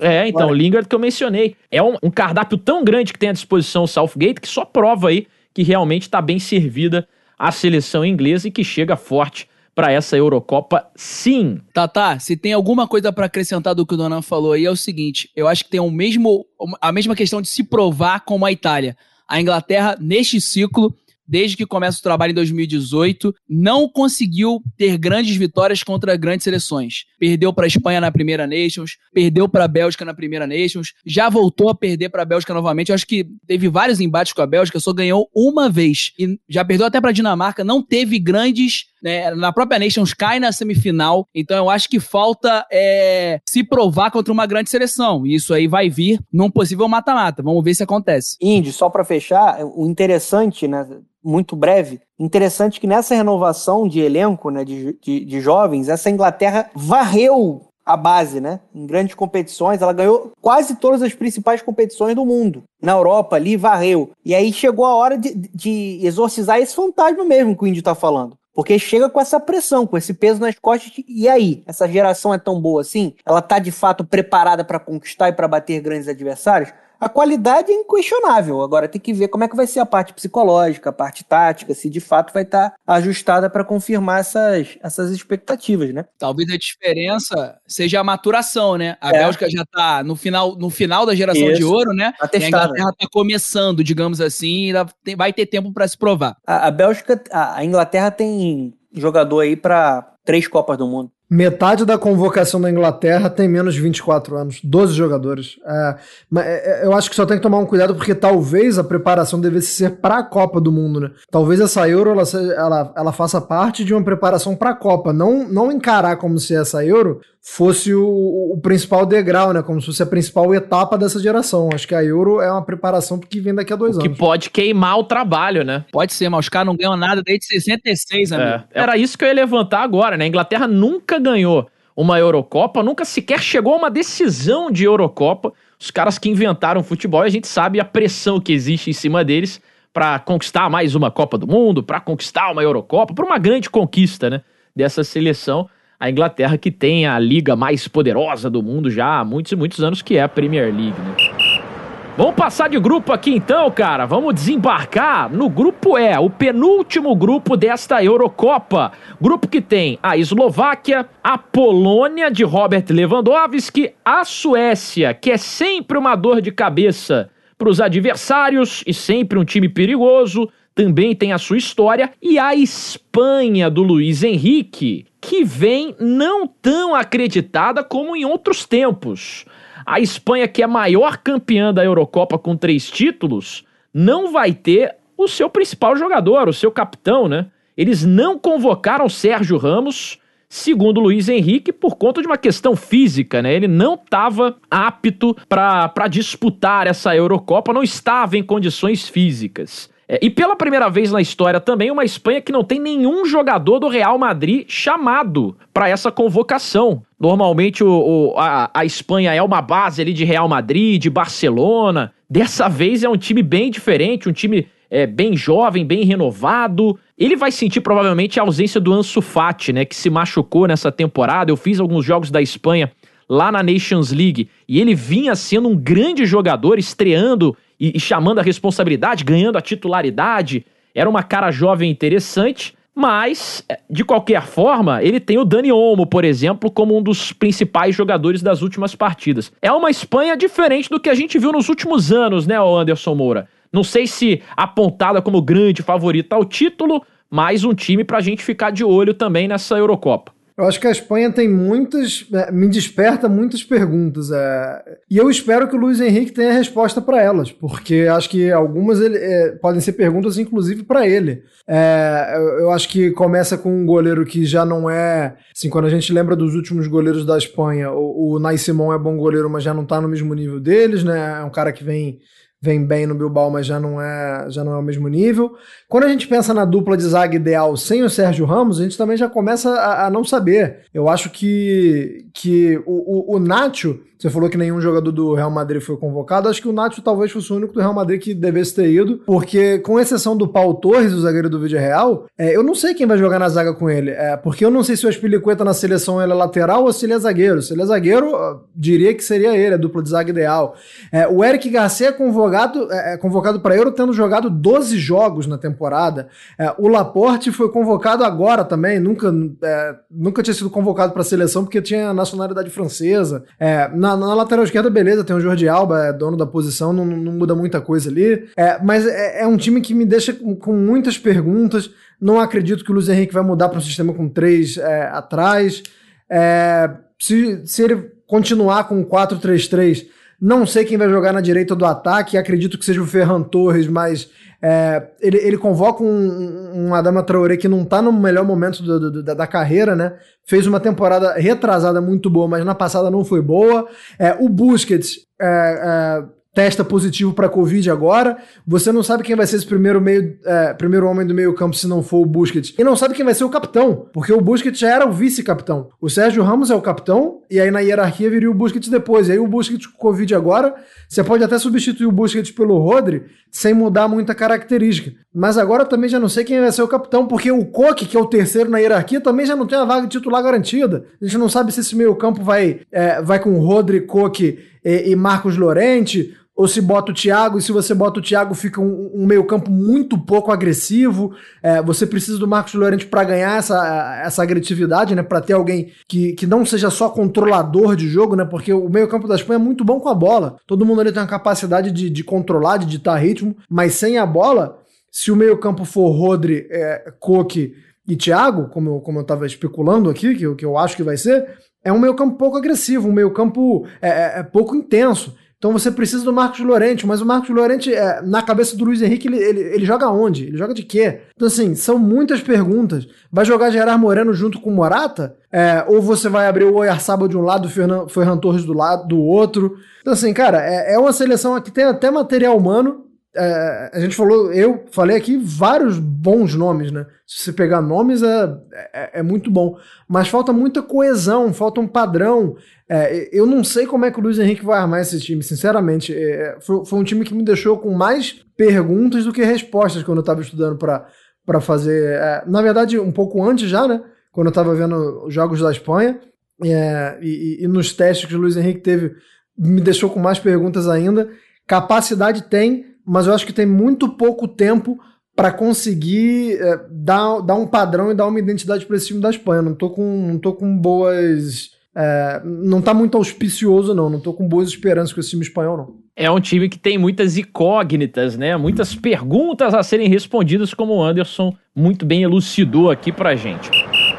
É, então, o Lingard que eu mencionei. É um, um, cardápio tão grande que tem à disposição o Southgate que só prova aí que realmente está bem servida a seleção inglesa e que chega forte para essa Eurocopa, sim. Tatá, se tem alguma coisa para acrescentar do que o Donan falou aí, é o seguinte: eu acho que tem o mesmo, a mesma questão de se provar como a Itália. A Inglaterra, neste ciclo, desde que começa o trabalho em 2018, não conseguiu ter grandes vitórias contra grandes seleções. Perdeu para a Espanha na primeira Nations, perdeu para a Bélgica na primeira Nations, já voltou a perder para a Bélgica novamente. Eu acho que teve vários embates com a Bélgica, só ganhou uma vez e já perdeu até para a Dinamarca. Não teve grandes né, na própria Nations cai na semifinal. Então eu acho que falta é, se provar contra uma grande seleção. E isso aí vai vir num possível mata-mata. Vamos ver se acontece. Indy, só para fechar, o interessante, né, muito breve, interessante que nessa renovação de elenco, né, de, de, de jovens, essa Inglaterra varreu a base, né? Em grandes competições, ela ganhou quase todas as principais competições do mundo. Na Europa, ali, varreu. E aí chegou a hora de, de exorcizar esse fantasma mesmo que o Indy tá falando. Porque chega com essa pressão, com esse peso nas costas. E aí? Essa geração é tão boa assim? Ela tá de fato preparada para conquistar e para bater grandes adversários? A qualidade é inquestionável. Agora tem que ver como é que vai ser a parte psicológica, a parte tática, se de fato vai estar tá ajustada para confirmar essas, essas expectativas, né? Talvez a diferença seja a maturação, né? A é. Bélgica já está no final, no final da geração Isso. de ouro, né? Tá testada. E a Inglaterra está começando, digamos assim, e vai ter tempo para se provar. A, a Bélgica, a, a Inglaterra tem jogador aí para três Copas do Mundo. Metade da convocação da Inglaterra tem menos de 24 anos, 12 jogadores. É, é, eu acho que só tem que tomar um cuidado porque talvez a preparação devesse ser para a Copa do Mundo, né? Talvez essa Euro ela, ela, ela faça parte de uma preparação para a Copa, não, não encarar como se essa Euro fosse o, o, principal degrau, né? Como se fosse a principal etapa dessa geração. Acho que a Euro é uma preparação que vem daqui a dois o anos. Que pode queimar o trabalho, né? Pode ser, mas os caras não ganham nada desde 66, amigo. É, era isso que eu ia levantar agora, né? A Inglaterra nunca ganhou uma Eurocopa, nunca sequer chegou a uma decisão de Eurocopa. Os caras que inventaram futebol, a gente sabe a pressão que existe em cima deles para conquistar mais uma Copa do Mundo, para conquistar uma Eurocopa, por uma grande conquista, né? Dessa seleção a Inglaterra que tem a liga mais poderosa do mundo já há muitos e muitos anos, que é a Premier League, né? Vamos passar de grupo aqui então, cara. Vamos desembarcar no grupo E, o penúltimo grupo desta Eurocopa. Grupo que tem a Eslováquia, a Polônia de Robert Lewandowski, a Suécia, que é sempre uma dor de cabeça para os adversários e sempre um time perigoso, também tem a sua história, e a Espanha do Luiz Henrique, que vem não tão acreditada como em outros tempos. A Espanha, que é a maior campeã da Eurocopa com três títulos, não vai ter o seu principal jogador, o seu capitão, né? Eles não convocaram Sérgio Ramos, segundo Luiz Henrique, por conta de uma questão física, né? Ele não estava apto para disputar essa Eurocopa, não estava em condições físicas. É, e pela primeira vez na história também, uma Espanha que não tem nenhum jogador do Real Madrid chamado para essa convocação. Normalmente o, o, a, a Espanha é uma base ali de Real Madrid, de Barcelona. Dessa vez é um time bem diferente, um time é, bem jovem, bem renovado. Ele vai sentir provavelmente a ausência do Ansu Fati, né, que se machucou nessa temporada. Eu fiz alguns jogos da Espanha lá na Nations League e ele vinha sendo um grande jogador, estreando e, e chamando a responsabilidade, ganhando a titularidade. Era uma cara jovem interessante, mas, é, de qualquer forma, ele tem o Dani Olmo, por exemplo, como um dos principais jogadores das últimas partidas. É uma Espanha diferente do que a gente viu nos últimos anos, né, Anderson Moura? Não sei se apontada como grande favorita ao título, mas um time pra gente ficar de olho também nessa Eurocopa. Eu acho que a Espanha tem muitas. É, me desperta muitas perguntas. É, e eu espero que o Luiz Henrique tenha resposta para elas, porque acho que algumas ele, é, podem ser perguntas, inclusive, para ele. É, eu, eu, acho que começa com um goleiro que já não é. Assim, quando a gente lembra dos últimos goleiros da Espanha, o, o Nai Simon é bom goleiro, mas já não tá no mesmo nível deles, né? É um cara que vem vem bem no Bilbao, mas já não é já não é o mesmo nível. Quando a gente pensa na dupla de zaga ideal sem o Sérgio Ramos, a gente também já começa a, a não saber. Eu acho que, que o, o, o Nacho você falou que nenhum jogador do Real Madrid foi convocado. Acho que o Nacho talvez fosse o único do Real Madrid que devesse ter ido, porque com exceção do Paulo Torres, o zagueiro do Vídeo Real, é, eu não sei quem vai jogar na zaga com ele. É, porque eu não sei se o Aspilicueta na seleção ele é lateral ou se ele é zagueiro. Se ele é zagueiro, diria que seria ele, a dupla de zaga ideal. É, o Eric Garcia é convocado convocado é, é, convocado para Euro tendo jogado 12 jogos na temporada. É, o Laporte foi convocado agora também, nunca, é, nunca tinha sido convocado para a seleção porque tinha nacionalidade francesa. É, na, na, lateral esquerda, beleza, tem o Jordi Alba, é dono da posição, não, não muda muita coisa ali. É, mas é, um time que me deixa com, com, muitas perguntas. Não acredito que o Luiz Henrique vai mudar para um sistema com três atrás. se, se ele continuar com 4-3-3 não sei quem vai jogar na direita do ataque, acredito que seja o Ferran Torres, mas é, ele, ele convoca um, um Adama Traoré que não tá no melhor momento do, do, da, da, carreira, né? Fez uma temporada retrasada muito boa, mas na passada não foi boa. É, o Busquets é, é testa positivo para Covid agora. Você não sabe quem vai ser esse primeiro, meio, é, primeiro homem do meio-campo se não for o Busquets. E não sabe quem vai ser o capitão, porque o Busquets já era o vice-capitão. O Sérgio Ramos é o capitão, e aí na hierarquia viria o Busquets depois. E aí o Busquets com Covid agora, você pode até substituir o Busquets pelo Rodri sem mudar muita característica. Mas agora também já não sei quem vai ser o capitão, porque o Koke, que é o terceiro na hierarquia, também já não tem a vaga de titular garantida. A gente não sabe se esse meio-campo vai, é, vai com Rodri, Koke e, e Marcos Lorente ou se bota o Thiago, e se você bota o Thiago, fica um, um meio-campo muito pouco agressivo. É, você precisa do Marcos Llorente para ganhar essa, essa agressividade, né? Para ter alguém que, que não seja só controlador de jogo, né? Porque o meio-campo da Espanha é muito bom com a bola. Todo mundo ali tem uma capacidade de, de controlar, de ditar ritmo, mas sem a bola, se o meio-campo for Rodri, é, Coque e Thiago, como eu, como eu tava especulando aqui, que, que eu acho que vai ser, é um meio-campo pouco agressivo, um meio-campo é, é, é pouco intenso. Então você precisa do Marcos Lorente, mas o Marcos Lorente, é, na cabeça do Luiz Henrique, ele, ele, ele, joga onde? Ele joga de quê? Então, assim, são muitas perguntas. Vai jogar Gerard Moreno junto com o Morata? É, ou você vai abrir o Oyarzabal de um lado o Ferran Torres do lado do outro? Então, assim, cara, é, é uma seleção que tem até material humano, é, a gente falou, eu falei aqui vários bons nomes, né? Se você pegar nomes é, é, é muito bom, mas falta muita coesão, falta um padrão. É, eu não sei como é que o Luiz Henrique vai armar esse time, sinceramente. É, foi, foi, um time que me deixou com mais perguntas do que respostas quando eu estava estudando para fazer. É, na verdade, um pouco antes já, né? Quando eu estava vendo os jogos da Espanha e, e nos testes que o Luiz Henrique teve, me deixou com mais perguntas ainda. Capacidade tem, mas eu acho que tem muito pouco tempo para conseguir é, dar, dar um padrão e dar uma identidade para esse time da Espanha. Não tô com, não tô com boas é, não tá muito auspicioso, não. Não tô com boas esperanças com esse time espanhol, não. É um time que tem muitas incógnitas, né? Muitas perguntas a serem respondidas, como o Anderson muito bem elucidou aqui pra gente.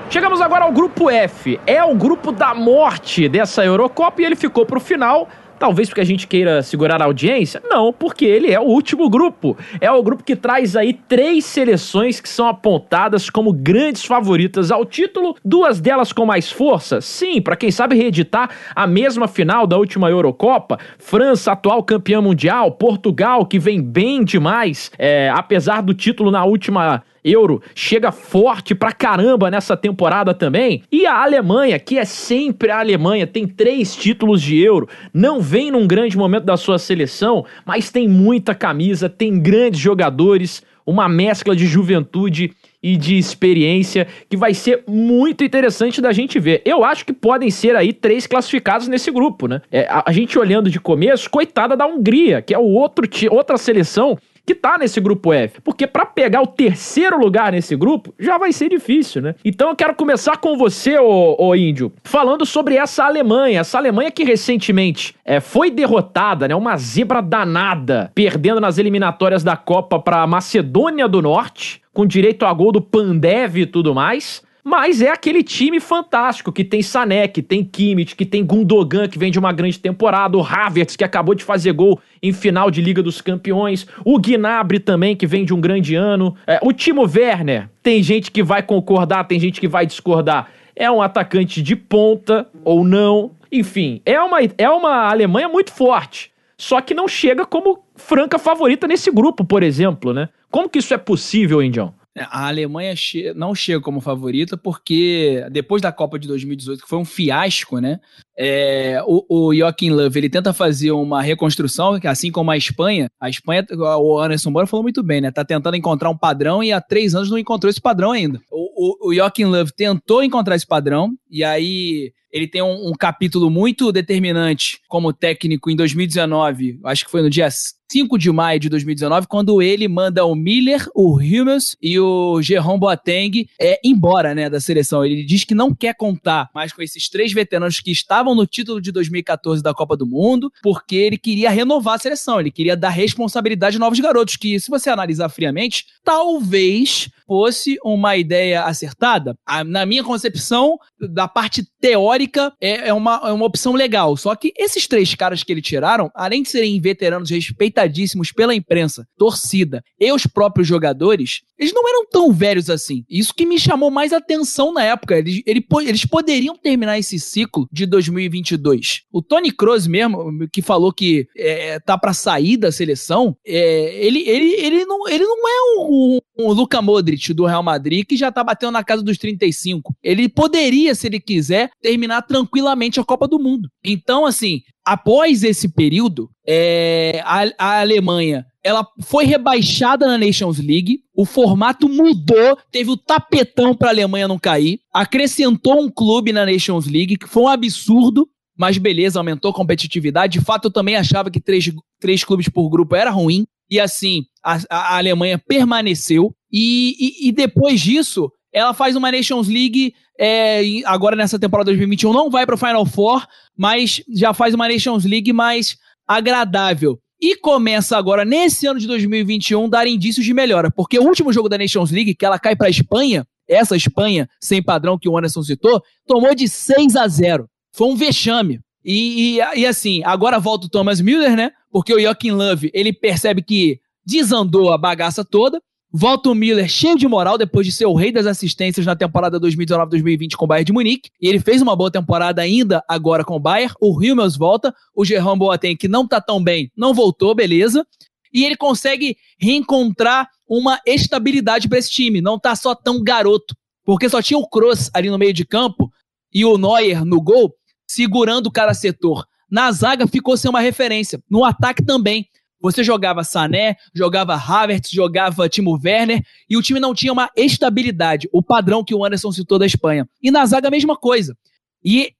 Chegamos agora ao grupo F. É o grupo da morte dessa Eurocopa e ele ficou pro final Talvez porque a gente queira segurar a audiência? Não, porque ele é o último grupo. É o grupo que traz aí três seleções que são apontadas como grandes favoritas ao título, duas delas com mais força. Sim, para quem sabe reeditar a mesma final da última Eurocopa. França, atual campeã mundial, Portugal, que vem bem demais, é, apesar do título na última Euro chega forte pra caramba nessa temporada também. E a Alemanha, que é sempre a Alemanha, tem três títulos de Euro, não vem num grande momento da sua seleção, mas tem muita camisa, tem grandes jogadores, uma mescla de juventude e de experiência que vai ser muito interessante da gente ver. Eu acho que podem ser aí três classificados nesse grupo, né? É, a, a, gente olhando de começo, coitada da Hungria, que é o outro outra seleção que tá nesse grupo F. Porque para pegar o terceiro lugar nesse grupo já vai ser difícil, né? Então eu quero começar com você, ô, ô Índio, falando sobre essa Alemanha. Essa Alemanha que recentemente é, foi derrotada, né? Uma zebra danada, perdendo nas eliminatórias da Copa para Macedônia do Norte, com direito a gol do Pandev e tudo mais. Mas é aquele time fantástico que tem Sané, que tem Kimmich, que tem Gundogan, que vem de uma grande temporada, o Havertz, que acabou de fazer gol em final de Liga dos Campeões, o Gnabry também, que vem de um grande ano, é, o Timo Werner, tem gente que vai concordar, tem gente que vai discordar. É um atacante de ponta ou não. Enfim, é uma, é uma Alemanha muito forte. Só que não chega como franca favorita nesse grupo, por exemplo, né? Como que isso é possível, Indião? A Alemanha che não chega como favorita porque depois da Copa de 2018, que foi um fiasco, né? É, o, o Joachim Löw ele tenta fazer uma reconstrução, assim como a Espanha, a Espanha, o Anderson Moura falou muito bem, né? Tá tentando encontrar um padrão e há três anos não encontrou esse padrão ainda. O, o, o Joachim Löw tentou encontrar esse padrão, E aí ele tem um, um capítulo muito determinante como técnico em 2019, acho que foi no dia 5 de maio de 2019, quando ele manda o Miller, o Hummels e o Jerome Boateng é, embora né, da seleção. Ele diz que não quer contar mais com esses três veteranos que estavam no título de 2014 da Copa do Mundo, porque ele queria renovar a seleção, ele queria dar responsabilidade a novos garotos, que se você analisar friamente, talvez fosse uma ideia acertada. Na minha concepção, da parte teórica, é, é, uma, é uma opção legal. Só que esses três caras que ele tiraram, além de serem veteranos respeitadíssimos pela imprensa, torcida e os próprios jogadores, eles não eram tão velhos assim. Isso que me chamou mais atenção na época. Eles, ele, eles poderiam terminar esse ciclo de 2022. O Tony Kroos mesmo, que falou que é, tá para sair da seleção, é, ele, ele, ele, não, ele não é um, um Luca Modric do Real Madrid que já tá batendo na casa dos 35. Ele poderia, se ele quiser, terminar tranquilamente a Copa do Mundo. Então, assim, após esse período, é, a, a Alemanha ela foi rebaixada na Nations League, o formato mudou, teve o tapetão para a Alemanha não cair, acrescentou um clube na Nations League, que foi um absurdo, mas beleza, aumentou a competitividade. De fato, eu também achava que três, três clubes por grupo era ruim, e assim, a, a Alemanha permaneceu. E, e, e, depois disso, ela faz uma Nations League. É, agora nessa temporada 2021 não vai para o Final Four, mas já faz uma Nations League mais agradável. E começa agora, nesse ano de 2021, dar indícios de melhora. Porque o último jogo da Nations League, que ela cai para a Espanha, essa Espanha sem padrão que o Anderson citou, tomou de 6 a 0. Foi um vexame. E, e, e, assim, agora volta o Thomas Müller, né? Porque o Joaquim Love, ele percebe que desandou a bagaça toda. Volta o Miller cheio de moral depois de ser o rei das assistências na temporada 2019-2020 com o Bayern de Munique. E ele fez uma boa temporada ainda agora com o Bayern. O Hummels volta. O Jerome Boateng, que não tá tão bem, não voltou, beleza. E ele consegue reencontrar uma estabilidade para esse time. Não tá só tão garoto. Porque só tinha o Kroos ali no meio de campo e o Neuer no gol segurando cada setor. Na zaga ficou sem uma referência. No ataque também. Você jogava Sané, jogava Havertz, jogava Timo Werner e o time não tinha uma estabilidade, o padrão que o Anderson citou da Espanha. E na zaga a mesma coisa. E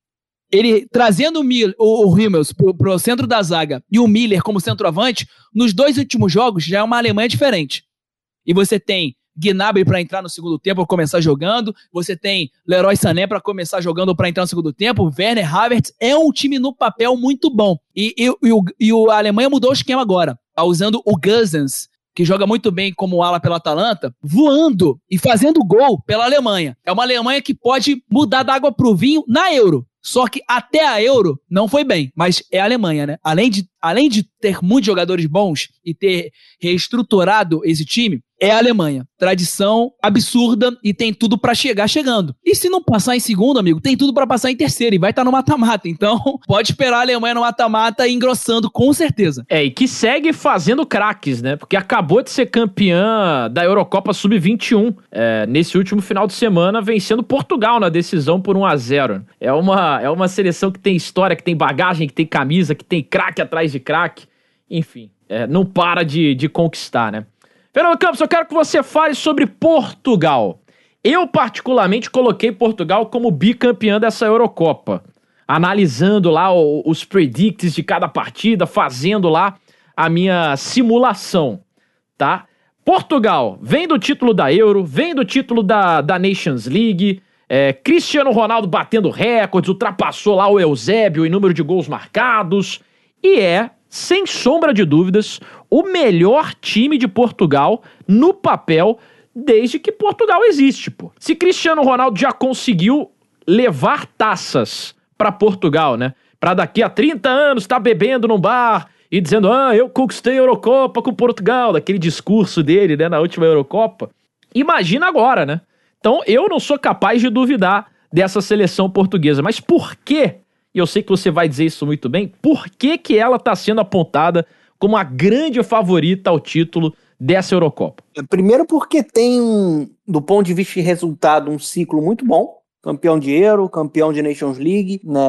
ele trazendo o, Mil, o, o centro da zaga e o Miller como centroavante, nos dois últimos jogos já é uma Alemanha diferente. E você tem Gnabry para entrar no segundo tempo, começar jogando. Você tem Leroy Sané para começar jogando para entrar no segundo tempo. Werner Havertz é um time no papel muito bom. E, e, e, o, e a Alemanha mudou o esquema agora, tá usando o Guzans, que joga muito bem como ala pela Atalanta, voando e fazendo gol pela Alemanha. É uma Alemanha que pode mudar da água pro vinho na Euro. Só que até a Euro não foi bem, mas é a Alemanha, né? Além de, além de ter muitos jogadores bons e ter reestruturado esse time, é a Alemanha. Tradição absurda e tem tudo para chegar chegando. E se não passar em segundo, amigo, tem tudo para passar em terceiro e vai estar tá no mata-mata. Então, pode esperar a Alemanha no mata-mata engrossando com certeza. É, e que segue fazendo craques, né? Porque acabou de ser campeã da Eurocopa Sub-21 é, nesse último final de semana, vencendo Portugal na decisão por 1 a 0 É uma, é uma seleção que tem história, que tem bagagem, que tem camisa, que tem craque atrás de craque. Enfim, é, não para de, de conquistar, né? Fernando Campos, eu quero que você fale sobre Portugal. Eu, particularmente, coloquei Portugal como bicampeã dessa Eurocopa. Analisando lá os predicts de cada partida, fazendo lá a minha simulação, tá? Portugal vem do título da Euro, vem do título da, da Nations League, é, Cristiano Ronaldo batendo recordes, ultrapassou lá o Eusébio em número de gols marcados, e é sem sombra de dúvidas, o melhor time de Portugal no papel desde que Portugal existe, pô. Se Cristiano Ronaldo já conseguiu levar taças para Portugal, né? Para daqui a 30 anos estar tá bebendo num bar e dizendo: "Ah, eu conquistei a Eurocopa com Portugal", daquele discurso dele, né, na última Eurocopa. Imagina agora, né? Então, eu não sou capaz de duvidar dessa seleção portuguesa, mas por que e eu sei que você vai dizer isso muito bem, por que, que ela está sendo apontada como a grande favorita ao título dessa Eurocopa? Primeiro porque tem, do ponto de vista de resultado, um ciclo muito bom. Campeão de Euro, campeão de Nations League. Né?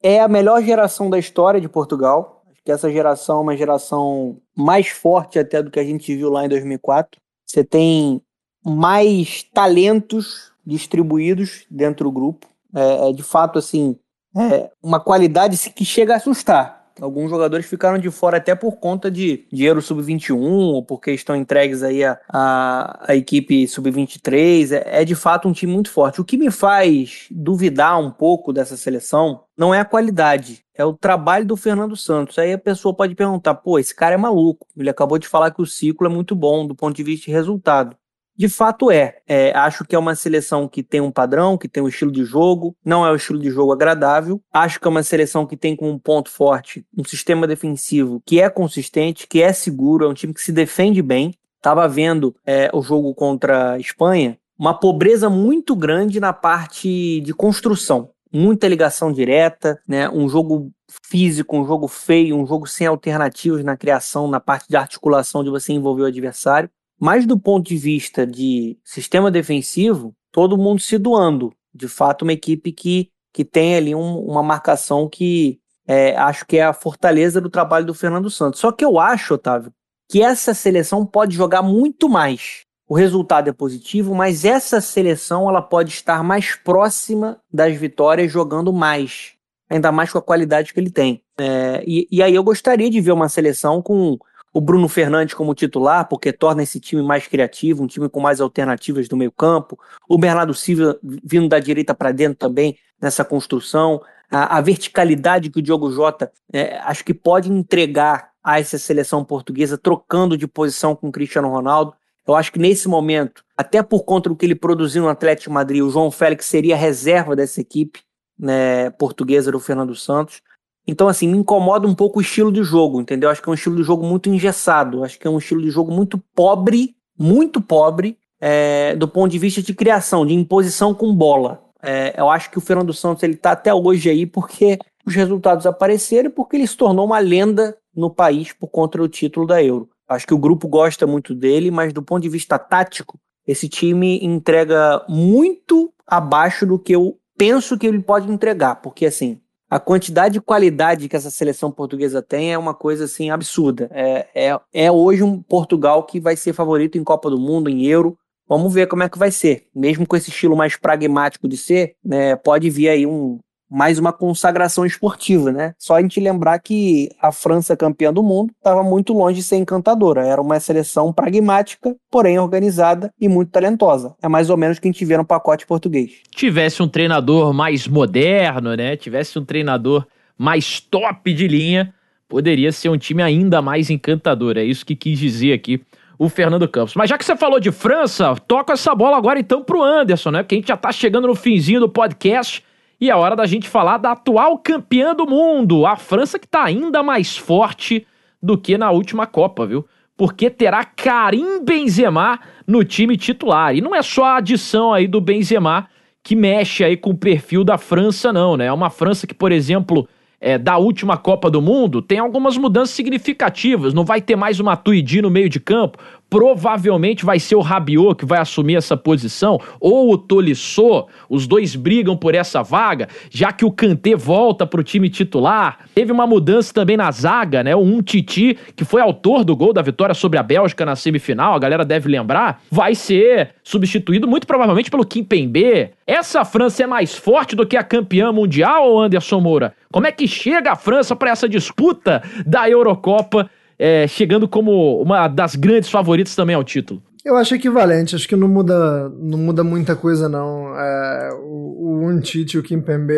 É a melhor geração da história de Portugal. Acho que essa geração é uma geração mais forte até do que a gente viu lá em 2004. Você tem mais talentos distribuídos dentro do grupo. É, é de fato, assim, é uma qualidade que chega a assustar. Alguns jogadores ficaram de fora até por conta de dinheiro sub-21 ou porque estão entregues aí a, a, a equipe sub-23. É, é de fato um time muito forte. O que me faz duvidar um pouco dessa seleção não é a qualidade, é o trabalho do Fernando Santos. Aí a pessoa pode perguntar: pô, esse cara é maluco. Ele acabou de falar que o ciclo é muito bom do ponto de vista de resultado. De fato é. é. Acho que é uma seleção que tem um padrão, que tem um estilo de jogo, não é um estilo de jogo agradável. Acho que é uma seleção que tem como ponto forte um sistema defensivo que é consistente, que é seguro, é um time que se defende bem. Estava vendo é, o jogo contra a Espanha, uma pobreza muito grande na parte de construção. Muita ligação direta, né? um jogo físico, um jogo feio, um jogo sem alternativas na criação, na parte de articulação de você envolver o adversário. Mas do ponto de vista de sistema defensivo, todo mundo se doando. De fato, uma equipe que, que tem ali um, uma marcação que é, acho que é a fortaleza do trabalho do Fernando Santos. Só que eu acho, Otávio, que essa seleção pode jogar muito mais. O resultado é positivo, mas essa seleção ela pode estar mais próxima das vitórias jogando mais, ainda mais com a qualidade que ele tem. É, e, e aí eu gostaria de ver uma seleção com o Bruno Fernandes como titular, porque torna esse time mais criativo, um time com mais alternativas do meio campo. O Bernardo Silva vindo da direita para dentro também nessa construção. A, a, verticalidade que o Diogo Jota é, acho que pode entregar a essa seleção portuguesa, trocando de posição com o Cristiano Ronaldo. Eu acho que nesse momento, até por conta do que ele produziu no Atlético Madrid, o João Félix seria reserva dessa equipe né, portuguesa do Fernando Santos. Então, assim, me incomoda um pouco o estilo de jogo, entendeu? Acho que é um estilo de jogo muito engessado. Acho que é um estilo de jogo muito pobre, muito pobre, é, do ponto de vista de criação, de imposição com bola. É, eu acho que o Fernando Santos ele tá até hoje aí porque os resultados apareceram e porque ele se tornou uma lenda no país por conta do título da Euro. Acho que o grupo gosta muito dele, mas do ponto de vista tático, esse time entrega muito abaixo do que eu penso que ele pode entregar, porque assim, a quantidade de qualidade que essa seleção portuguesa tem é uma coisa assim absurda. É, é, é hoje um Portugal que vai ser favorito em Copa do Mundo, em Euro. Vamos ver como é que vai ser. Mesmo com esse estilo mais pragmático de ser, né, pode vir aí um, mais uma consagração esportiva, né? Só a gente lembrar que a França, campeã do mundo, estava muito longe de ser encantadora. Era uma seleção pragmática, porém organizada e muito talentosa. É mais ou menos o que a gente vê no pacote português. Tivesse um treinador mais moderno, né? Tivesse um treinador mais top de linha, poderia ser um time ainda mais encantador. É isso que quis dizer aqui o Fernando Campos. Mas já que você falou de França, toca essa bola agora então pro Anderson, né? Porque a gente já tá chegando no finzinho do podcast. E é hora da gente falar da atual campeã do mundo, a França que está ainda mais forte do que na última Copa, viu? Porque terá Karim Benzema no time titular. E não é só a adição aí do Benzema que mexe aí com o perfil da França, não, né? É uma França que, por exemplo, é, da última Copa do Mundo, tem algumas mudanças significativas. Não vai ter mais uma Tuidi no meio de campo. Provavelmente vai ser o Rabiot que vai assumir essa posição, ou o Tolisso. Os dois brigam por essa vaga, já que o Kanté volta para o time titular. Teve uma mudança também na zaga, né? O Um Titi, que foi autor do gol da vitória sobre a Bélgica na semifinal, a galera deve lembrar, vai ser substituído muito provavelmente pelo Kim Pembe. Essa França é mais forte do que a campeã mundial, Anderson Moura? Como é que chega a França para essa disputa da Eurocopa? É, chegando como uma das grandes favoritas também ao título. Eu acho equivalente, acho que não muda, não muda muita coisa, não. É, o, o e o Kimpembe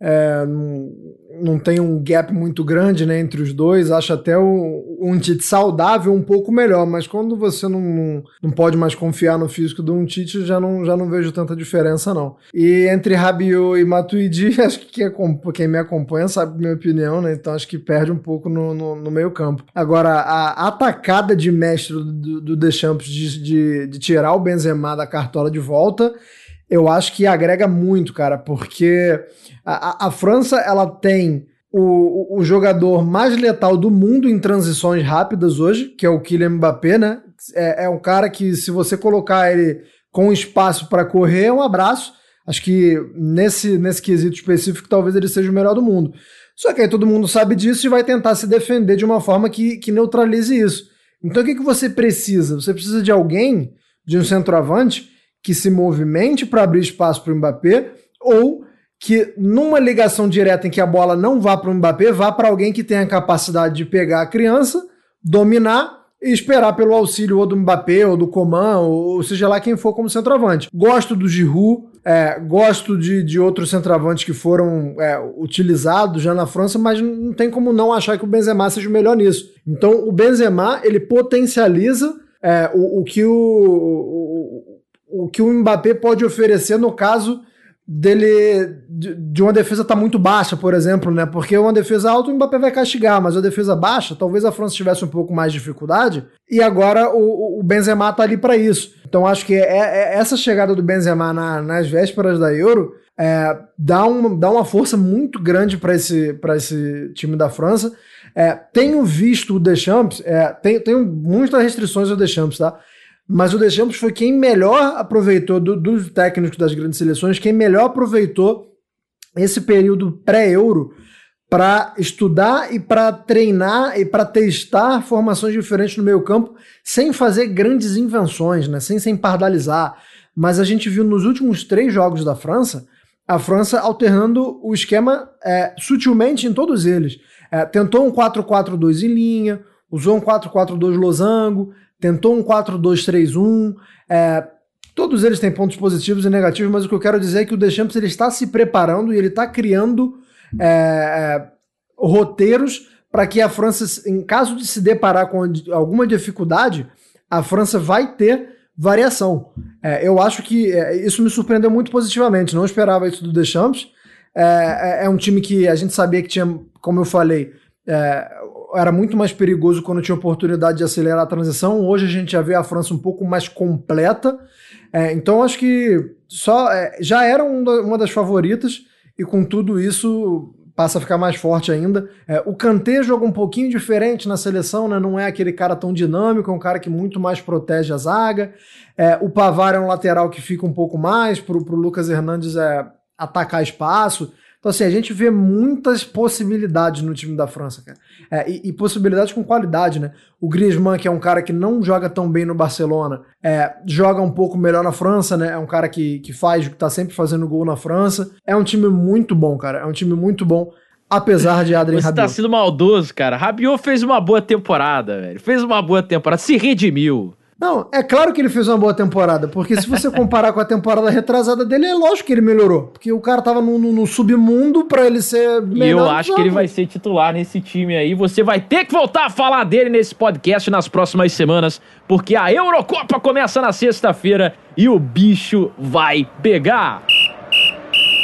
é, não, tem um gap muito grande né, entre os dois. Acho até o, um Tite saudável um pouco melhor, mas quando você não, não, não pode mais confiar no físico do um Tite, já não, já não vejo tanta diferença, não. E entre Rabiot e Matuidi, acho que quem, quem me acompanha sabe minha opinião, né? Então acho que perde um pouco no, no, no meio campo. Agora, a atacada de mestre do, do Deschamps de, de, de tirar o Benzema da cartola de volta eu acho que agrega muito, cara, porque a, a, França ela tem o, o, jogador mais letal do mundo em transições rápidas hoje, que é o Kylian Mbappé, né? É, é um cara que, se você colocar ele com espaço para correr, é um abraço. Acho que nesse, nesse quesito específico, talvez ele seja o melhor do mundo. Só que aí todo mundo sabe disso e vai tentar se defender de uma forma que, que neutralize isso. Então o que, que você precisa? Você precisa de alguém, de um centroavante, que se movimente para abrir espaço para o Mbappé ou que numa ligação direta em que a bola não vá para o Mbappé, vá para alguém que tenha a capacidade de pegar a criança, dominar e esperar pelo auxílio ou do Mbappé ou do Coman, ou seja lá quem for como centroavante. Gosto do Giroud, é, gosto de, de outros centroavantes que foram é, utilizados já na França, mas não tem como não achar que o Benzema seja o melhor nisso. Então o Benzema ele potencializa é, o, o, que o, o, o que o Mbappé pode oferecer no caso dele de, uma defesa estar tá muito baixa, por exemplo, né? Porque uma defesa alta o Mbappé vai castigar, mas uma defesa baixa, talvez a França tivesse um pouco mais de dificuldade, e agora o, o Benzema tá ali para isso. Então acho que é, é, essa chegada do Benzema na, nas vésperas da Euro é, dá, um, dá uma força muito grande para esse, esse time da França. É, tenho visto o Deschamps, é, tenho, tenho muitas restrições ao Deschamps, tá? Mas o Deschamps foi quem melhor aproveitou do, dos técnicos das grandes seleções, quem melhor aproveitou esse período pré-euro para estudar e para treinar e para testar formações diferentes no meio campo, sem fazer grandes invenções, né? sem, sem pardalizar. Mas a gente viu nos últimos três jogos da França, a França alternando o esquema é, sutilmente em todos eles. É, tentou um 4-4-2 em linha, usou um 4-4-2 losango, tentou um 4-2-3-1. É, todos eles têm pontos positivos e negativos, mas o que eu quero dizer é que o Deschamps ele está se preparando e ele está criando é, é, roteiros para que a França, em caso de se deparar com alguma dificuldade, a França vai ter variação. É, eu acho que é, isso me surpreendeu muito positivamente. Não esperava isso do Deschamps. É, é, é um time que a gente sabia que tinha, como eu falei, é, era muito mais perigoso quando tinha oportunidade de acelerar a transição. Hoje a gente já vê a França um pouco mais completa. É, então acho que só é, já era um da, uma das favoritas e com tudo isso passa a ficar mais forte ainda. É, o Kanté joga um pouquinho diferente na seleção, né? não é aquele cara tão dinâmico, é um cara que muito mais protege a zaga. É, o Pavar é um lateral que fica um pouco mais para o Lucas Hernandes é, atacar espaço. Então, assim, a gente vê muitas possibilidades no time da França, cara. É, e, e, possibilidades com qualidade, né? O Griezmann, que é um cara que não joga tão bem no Barcelona, é, joga um pouco melhor na França, né? É um cara que, que faz, que tá sempre fazendo gol na França. É um time muito bom, cara. É um time muito bom. Apesar de Adrien Você tá Rabiot. tá sendo maldoso, cara. Rabiot fez uma boa temporada, velho. Fez uma boa temporada. Se redimiu. Não, é claro que ele fez uma boa temporada, porque se você comparar com a temporada retrasada dele, é lógico que ele melhorou. Porque o cara tava no, no, no submundo para ele ser melhor. E eu acho que ele vai ser titular nesse time aí. Você vai ter que voltar a falar dele nesse podcast nas próximas semanas, porque a Eurocopa começa na sexta-feira e o bicho vai pegar.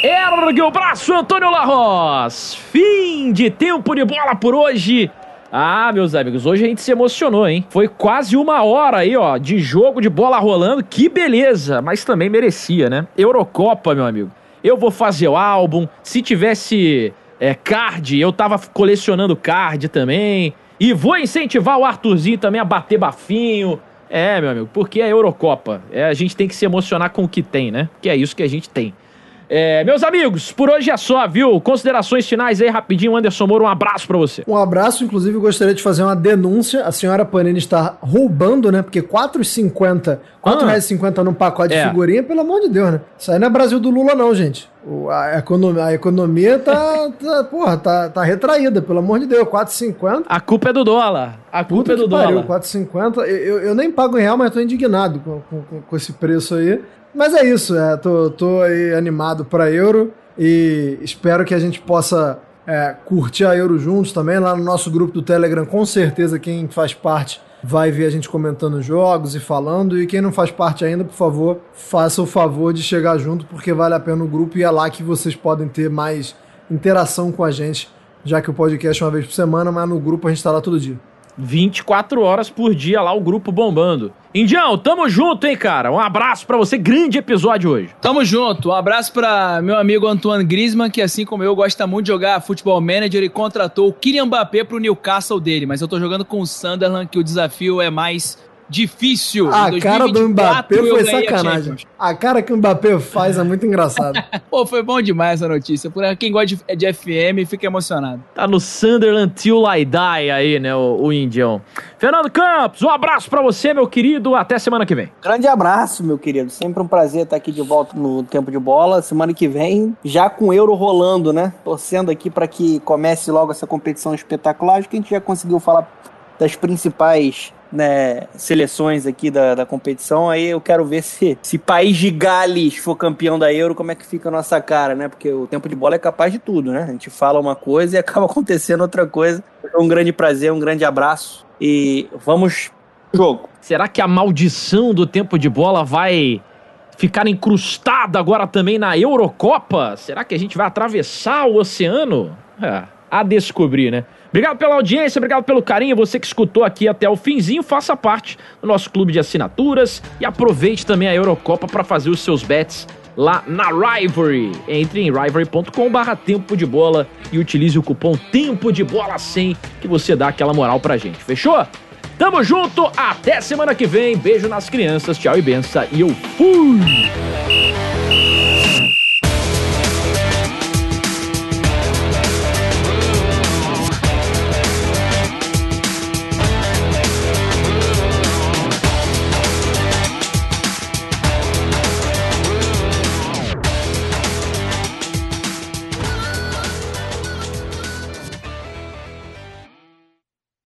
Ergue o braço, Antônio Larros. Fim de tempo de bola por hoje. Ah, meus amigos, hoje a gente se emocionou, hein? Foi quase uma hora aí, ó, de jogo de bola rolando. Que beleza! Mas também merecia, né? Eurocopa, meu amigo. Eu vou fazer o álbum. Se tivesse é, card, eu tava colecionando card também. E vou incentivar o Arthurzinho também a bater bafinho. É, meu amigo, porque é Eurocopa. É, a gente tem que se emocionar com o que tem, né? Que é isso que a gente tem. É, meus amigos, por hoje é só, viu? Considerações finais aí rapidinho, Anderson Moro, um abraço para você. Um abraço, inclusive gostaria de fazer uma denúncia. A senhora Panini está roubando, né? Porque R$ 4,50, R$ ah. no pacote é. de figurinha, pelo amor de Deus, né? Isso aí não é Brasil do Lula não, gente. A economia, a economia tá, tá, porra, tá, tá retraída, pelo amor de Deus, 4,50. A culpa é do dólar. A culpa Puta é do dólar. 4,50. Eu, eu, eu, nem pago em real, mas tô indignado com, com, com esse preço aí. Mas é isso, é, tô, tô aí animado para Euro e espero que a gente possa é, curtir a Euro juntos também. Lá no nosso grupo do Telegram, com certeza quem faz parte vai ver a gente comentando jogos e falando. E quem não faz parte ainda, por favor, faça o favor de chegar junto, porque vale a pena o grupo e é lá que vocês podem ter mais interação com a gente, já que o podcast é uma vez por semana, mas no grupo a gente está lá todo dia. 24 horas por dia lá o grupo bombando. Indião, tamo junto, hein, cara? Um abraço para você, grande episódio hoje. Tamo junto. Um abraço para meu amigo Antoine Griezmann, que assim como eu gosta muito de jogar futebol manager e contratou o Kylian Mbappé pro Newcastle dele, mas eu tô jogando com o Sunderland, que o desafio é mais difícil. A cara do 2024 Mbappé foi a sacanagem. Champions. A cara que o Mbappé faz é muito engraçado. Pô, foi bom demais essa notícia. Por quem gosta de, de FM fica emocionado. Tá no Sunderland Till I Die aí, né, o, o Indião. Fernando Campos, um abraço pra você, meu querido. Até semana que vem. Grande abraço, meu querido. Sempre um prazer estar aqui de volta no Tempo de Bola. Semana que vem, já com o Euro rolando, né? Torcendo aqui para que comece logo essa competição espetacular. Acho que a gente já conseguiu falar das principais né, seleções aqui da, da competição. Aí eu quero ver se, se País de Gales for campeão da Euro, como é que fica a nossa cara, né? Porque o Tempo de Bola é capaz de tudo, né? A gente fala uma coisa e acaba acontecendo outra coisa. Um grande prazer, um grande abraço. E vamos pro jogo. Será que a maldição do tempo de bola vai ficar incrustada agora também na Eurocopa? Será que a gente vai atravessar o oceano? É, a descobrir, né? Obrigado pela audiência, obrigado pelo carinho. Você que escutou aqui até o finzinho, faça parte do nosso clube de assinaturas e aproveite também a Eurocopa para fazer os seus bets lá na Rivalry. Entre em rivalry.com/barra tempo de bola e utilize o cupom tempo de bola 100 que você dá aquela moral pra gente. Fechou? Tamo junto, até semana que vem. Beijo nas crianças, tchau e benção. E eu fui!